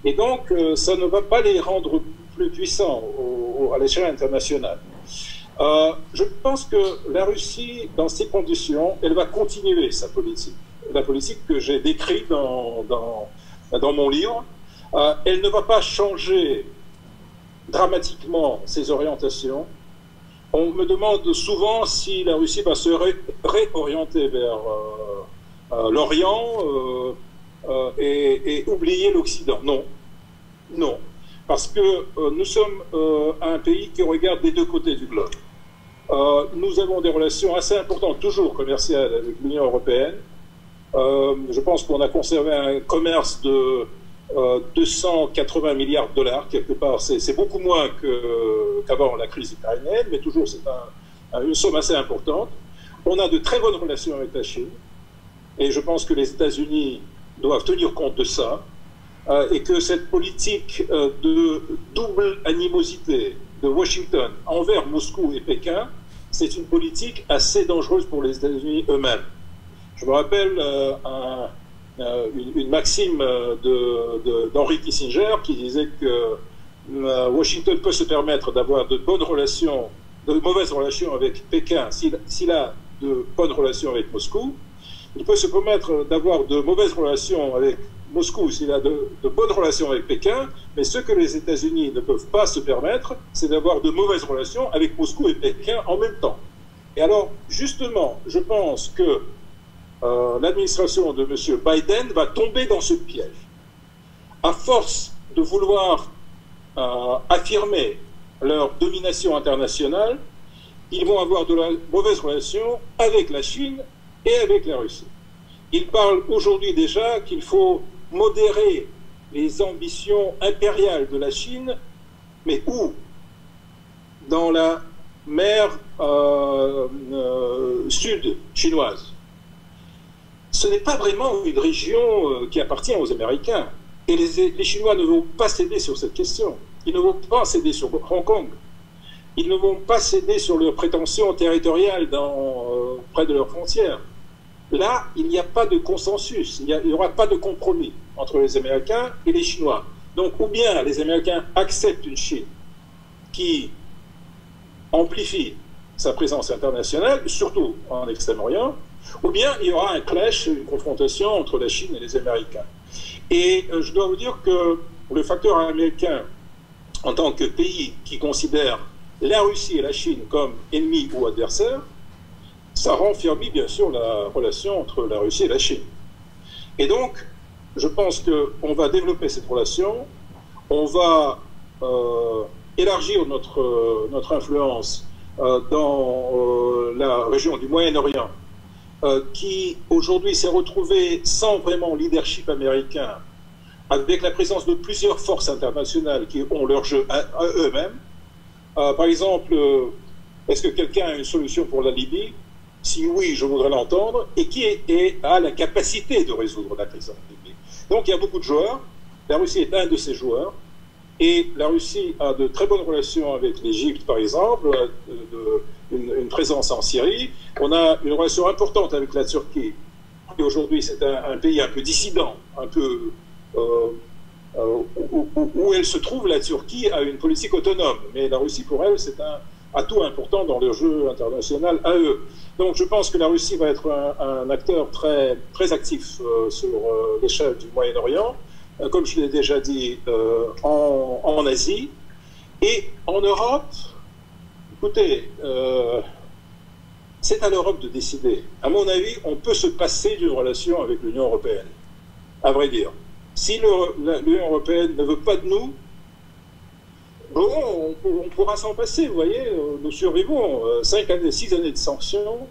Et donc, euh, ça ne va pas les rendre plus puissants à l'échelle internationale. Euh, je pense que la Russie, dans ces conditions, elle va continuer sa politique. La politique que j'ai décrite dans, dans, mon livre, euh, elle ne va pas changer dramatiquement ses orientations, on me demande souvent si la Russie va se réorienter vers euh, l'Orient et, oublier l'Occident. Non, non, parce que nous sommes un pays qui regarde des deux côtés du globe. nous avons des relations assez importantes, toujours commerciales, avec l'Union européenne. je pense qu'on a conservé un commerce de 280 euh, milliards de dollars, quelque part. C'est beaucoup moins qu'avant la crise ukrainienne, mais toujours c'est une somme assez importante. On a de très bonnes relations avec la Chine, et je pense que les États-Unis doivent tenir compte de ça, euh, et que cette politique euh, de double animosité de Washington envers Moscou et Pékin, c'est une politique assez dangereuse pour les États-Unis eux-mêmes. Je me rappelle euh, une, maxime d'Henry Kissinger qui disait que Washington peut se permettre d'avoir de bonnes relations, de mauvaises relations avec Pékin s'il a de bonnes relations avec Moscou. Il peut se permettre d'avoir de mauvaises relations avec Moscou s'il a de, bonnes relations avec Pékin, mais ce que les États-Unis ne peuvent pas se permettre, c'est d'avoir de mauvaises relations avec Moscou et Pékin en même temps. Et alors, justement, je pense que euh, l'administration de M. Biden va tomber dans ce piège. À force de vouloir euh, affirmer leur domination internationale, ils vont avoir de mauvaises relations avec la Chine et avec la Russie. Ils parlent aujourd'hui déjà qu'il faut modérer les ambitions impériales de la Chine, mais où? Dans la mer euh, sud chinoise ce n'est pas vraiment une région euh, qui appartient aux Américains. Et les, Chinois ne vont pas céder sur cette question. Ils ne vont pas céder sur Hong Kong. Ils ne vont pas céder sur leurs prétentions territoriales euh, près de leurs frontières. Là, il n'y a pas de consensus, il n'y aura pas de compromis entre les Américains et les Chinois. Donc, ou bien les Américains acceptent une Chine qui amplifie sa présence internationale, surtout en Extrême-Orient, ou bien il y aura un clash, une confrontation entre la Chine et les Américains. Et euh, je dois vous dire que le facteur américain, en tant que pays qui considère la Russie et la Chine comme ennemis ou adversaires, ça renfermit bien sûr la relation entre la Russie et la Chine. Et donc, je pense qu'on va développer cette relation, on va euh, élargir notre, influence euh, dans la région du Moyen-Orient euh, qui aujourd'hui s'est retrouvé sans vraiment leadership américain, avec la présence de plusieurs forces internationales qui ont leur jeu à, eux-mêmes. Euh, par exemple, Est-ce que quelqu'un a une solution pour la Libye? Si oui, je voudrais l'entendre. Et qui est, a la capacité de résoudre la crise Donc il y a beaucoup de joueurs. La Russie est un de ces joueurs. Et la Russie a de très bonnes relations avec l'Égypte, par exemple, euh, une, présence en Syrie. On a une relation importante avec la Turquie. Et aujourd'hui, c'est un, pays un peu dissident, un peu euh, euh, où, elle se trouve, la Turquie a une politique autonome. Mais la Russie, pour elle, c'est un atout important dans le jeu international à eux. Donc, je pense que la Russie va être un, acteur très, très actif sur l'échelle du Moyen-Orient. Euh, comme je l'ai déjà dit, euh, en, Asie. Et en Europe, écoutez, euh, c'est à l'Europe de décider. À mon avis, on peut se passer d'une relation avec l'Union européenne, à vrai dire. Si l'Union européenne ne veut pas de nous, bon, on, pourra s'en passer, vous voyez, nous survivons. Cinq années, six années de sanctions,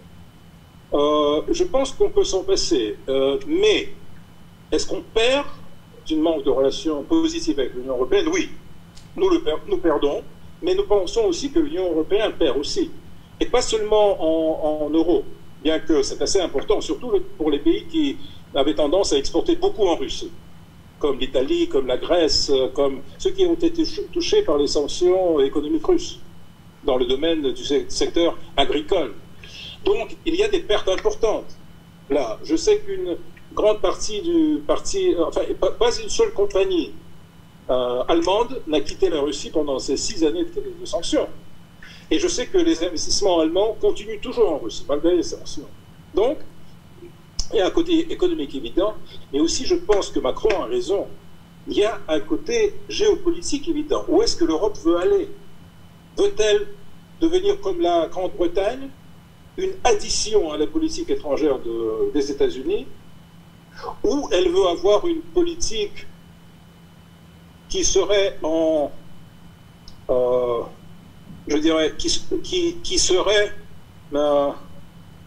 je pense qu'on peut s'en passer. mais est-ce qu'on perd d'une manque de relations positives avec l'Union européenne, oui, nous, nous perdons, mais nous pensons aussi que l'Union européenne perd aussi. Et pas seulement en, euros, bien que c'est assez important, surtout pour les pays qui avaient tendance à exporter beaucoup en Russie, comme l'Italie, comme la Grèce, comme ceux qui ont été touchés par les sanctions économiques russes dans le domaine du secteur agricole. Donc, il y a des pertes importantes. Là, je sais qu'une grande partie du parti, euh, enfin, pas, une seule compagnie euh, allemande n'a quitté la Russie pendant ces six années de, sanctions. Et je sais que les investissements allemands continuent toujours en Russie, malgré les sanctions. Donc, il y a un côté économique évident, mais aussi je pense que Macron a raison. Il y a un côté géopolitique évident. Où est-ce que l'Europe veut aller? Veut-elle devenir comme la Grande-Bretagne, une addition à la politique étrangère des États-Unis? Ou elle veut avoir une politique qui serait en, euh, je dirais, qui, serait euh,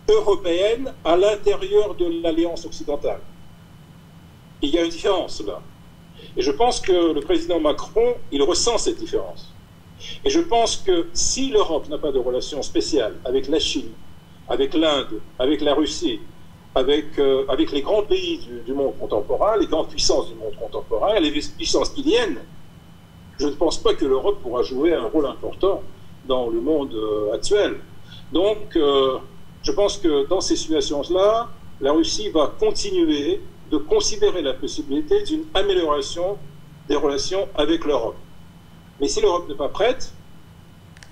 européenne à l'intérieur de l'alliance occidentale. Il y a une différence là. Et je pense que le président Macron, il ressent cette différence. Et je pense que si l'Europe n'a pas de relation spéciale avec la Chine, avec l'Inde, avec la Russie, avec, euh, avec les grands pays du, monde contemporain, les grandes puissances du monde contemporain, les puissances qui viennent, je ne pense pas que l'Europe pourra jouer un rôle important dans le monde euh, actuel. Donc, euh, je pense que dans ces situations-là, la Russie va continuer de considérer la possibilité d'une amélioration des relations avec l'Europe. Mais si l'Europe n'est pas prête,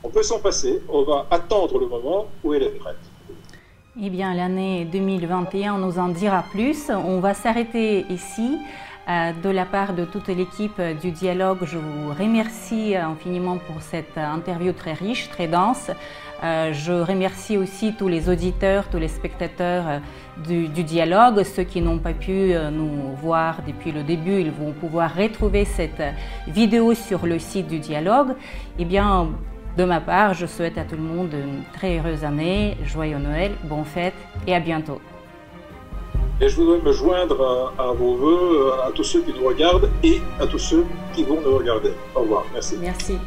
on peut s'en passer, on va attendre le moment où elle est prête. Eh bien, l'année 2021 nous en dira plus. On va s'arrêter ici. Euh, de la part de toute l'équipe du dialogue, je vous remercie infiniment pour cette interview très riche, très dense. Euh, je remercie aussi tous les auditeurs, tous les spectateurs euh, du, du, dialogue. Ceux qui n'ont pas pu nous voir depuis le début, ils vont pouvoir retrouver cette vidéo sur le site du dialogue. Eh bien, de ma part, je souhaite à tout le monde une très heureuse année, joyeux Noël, bonne fête et à bientôt. Et je voudrais me joindre à, vos voeux, à tous ceux qui nous regardent et à tous ceux qui vont nous regarder. Au revoir. Merci. Merci.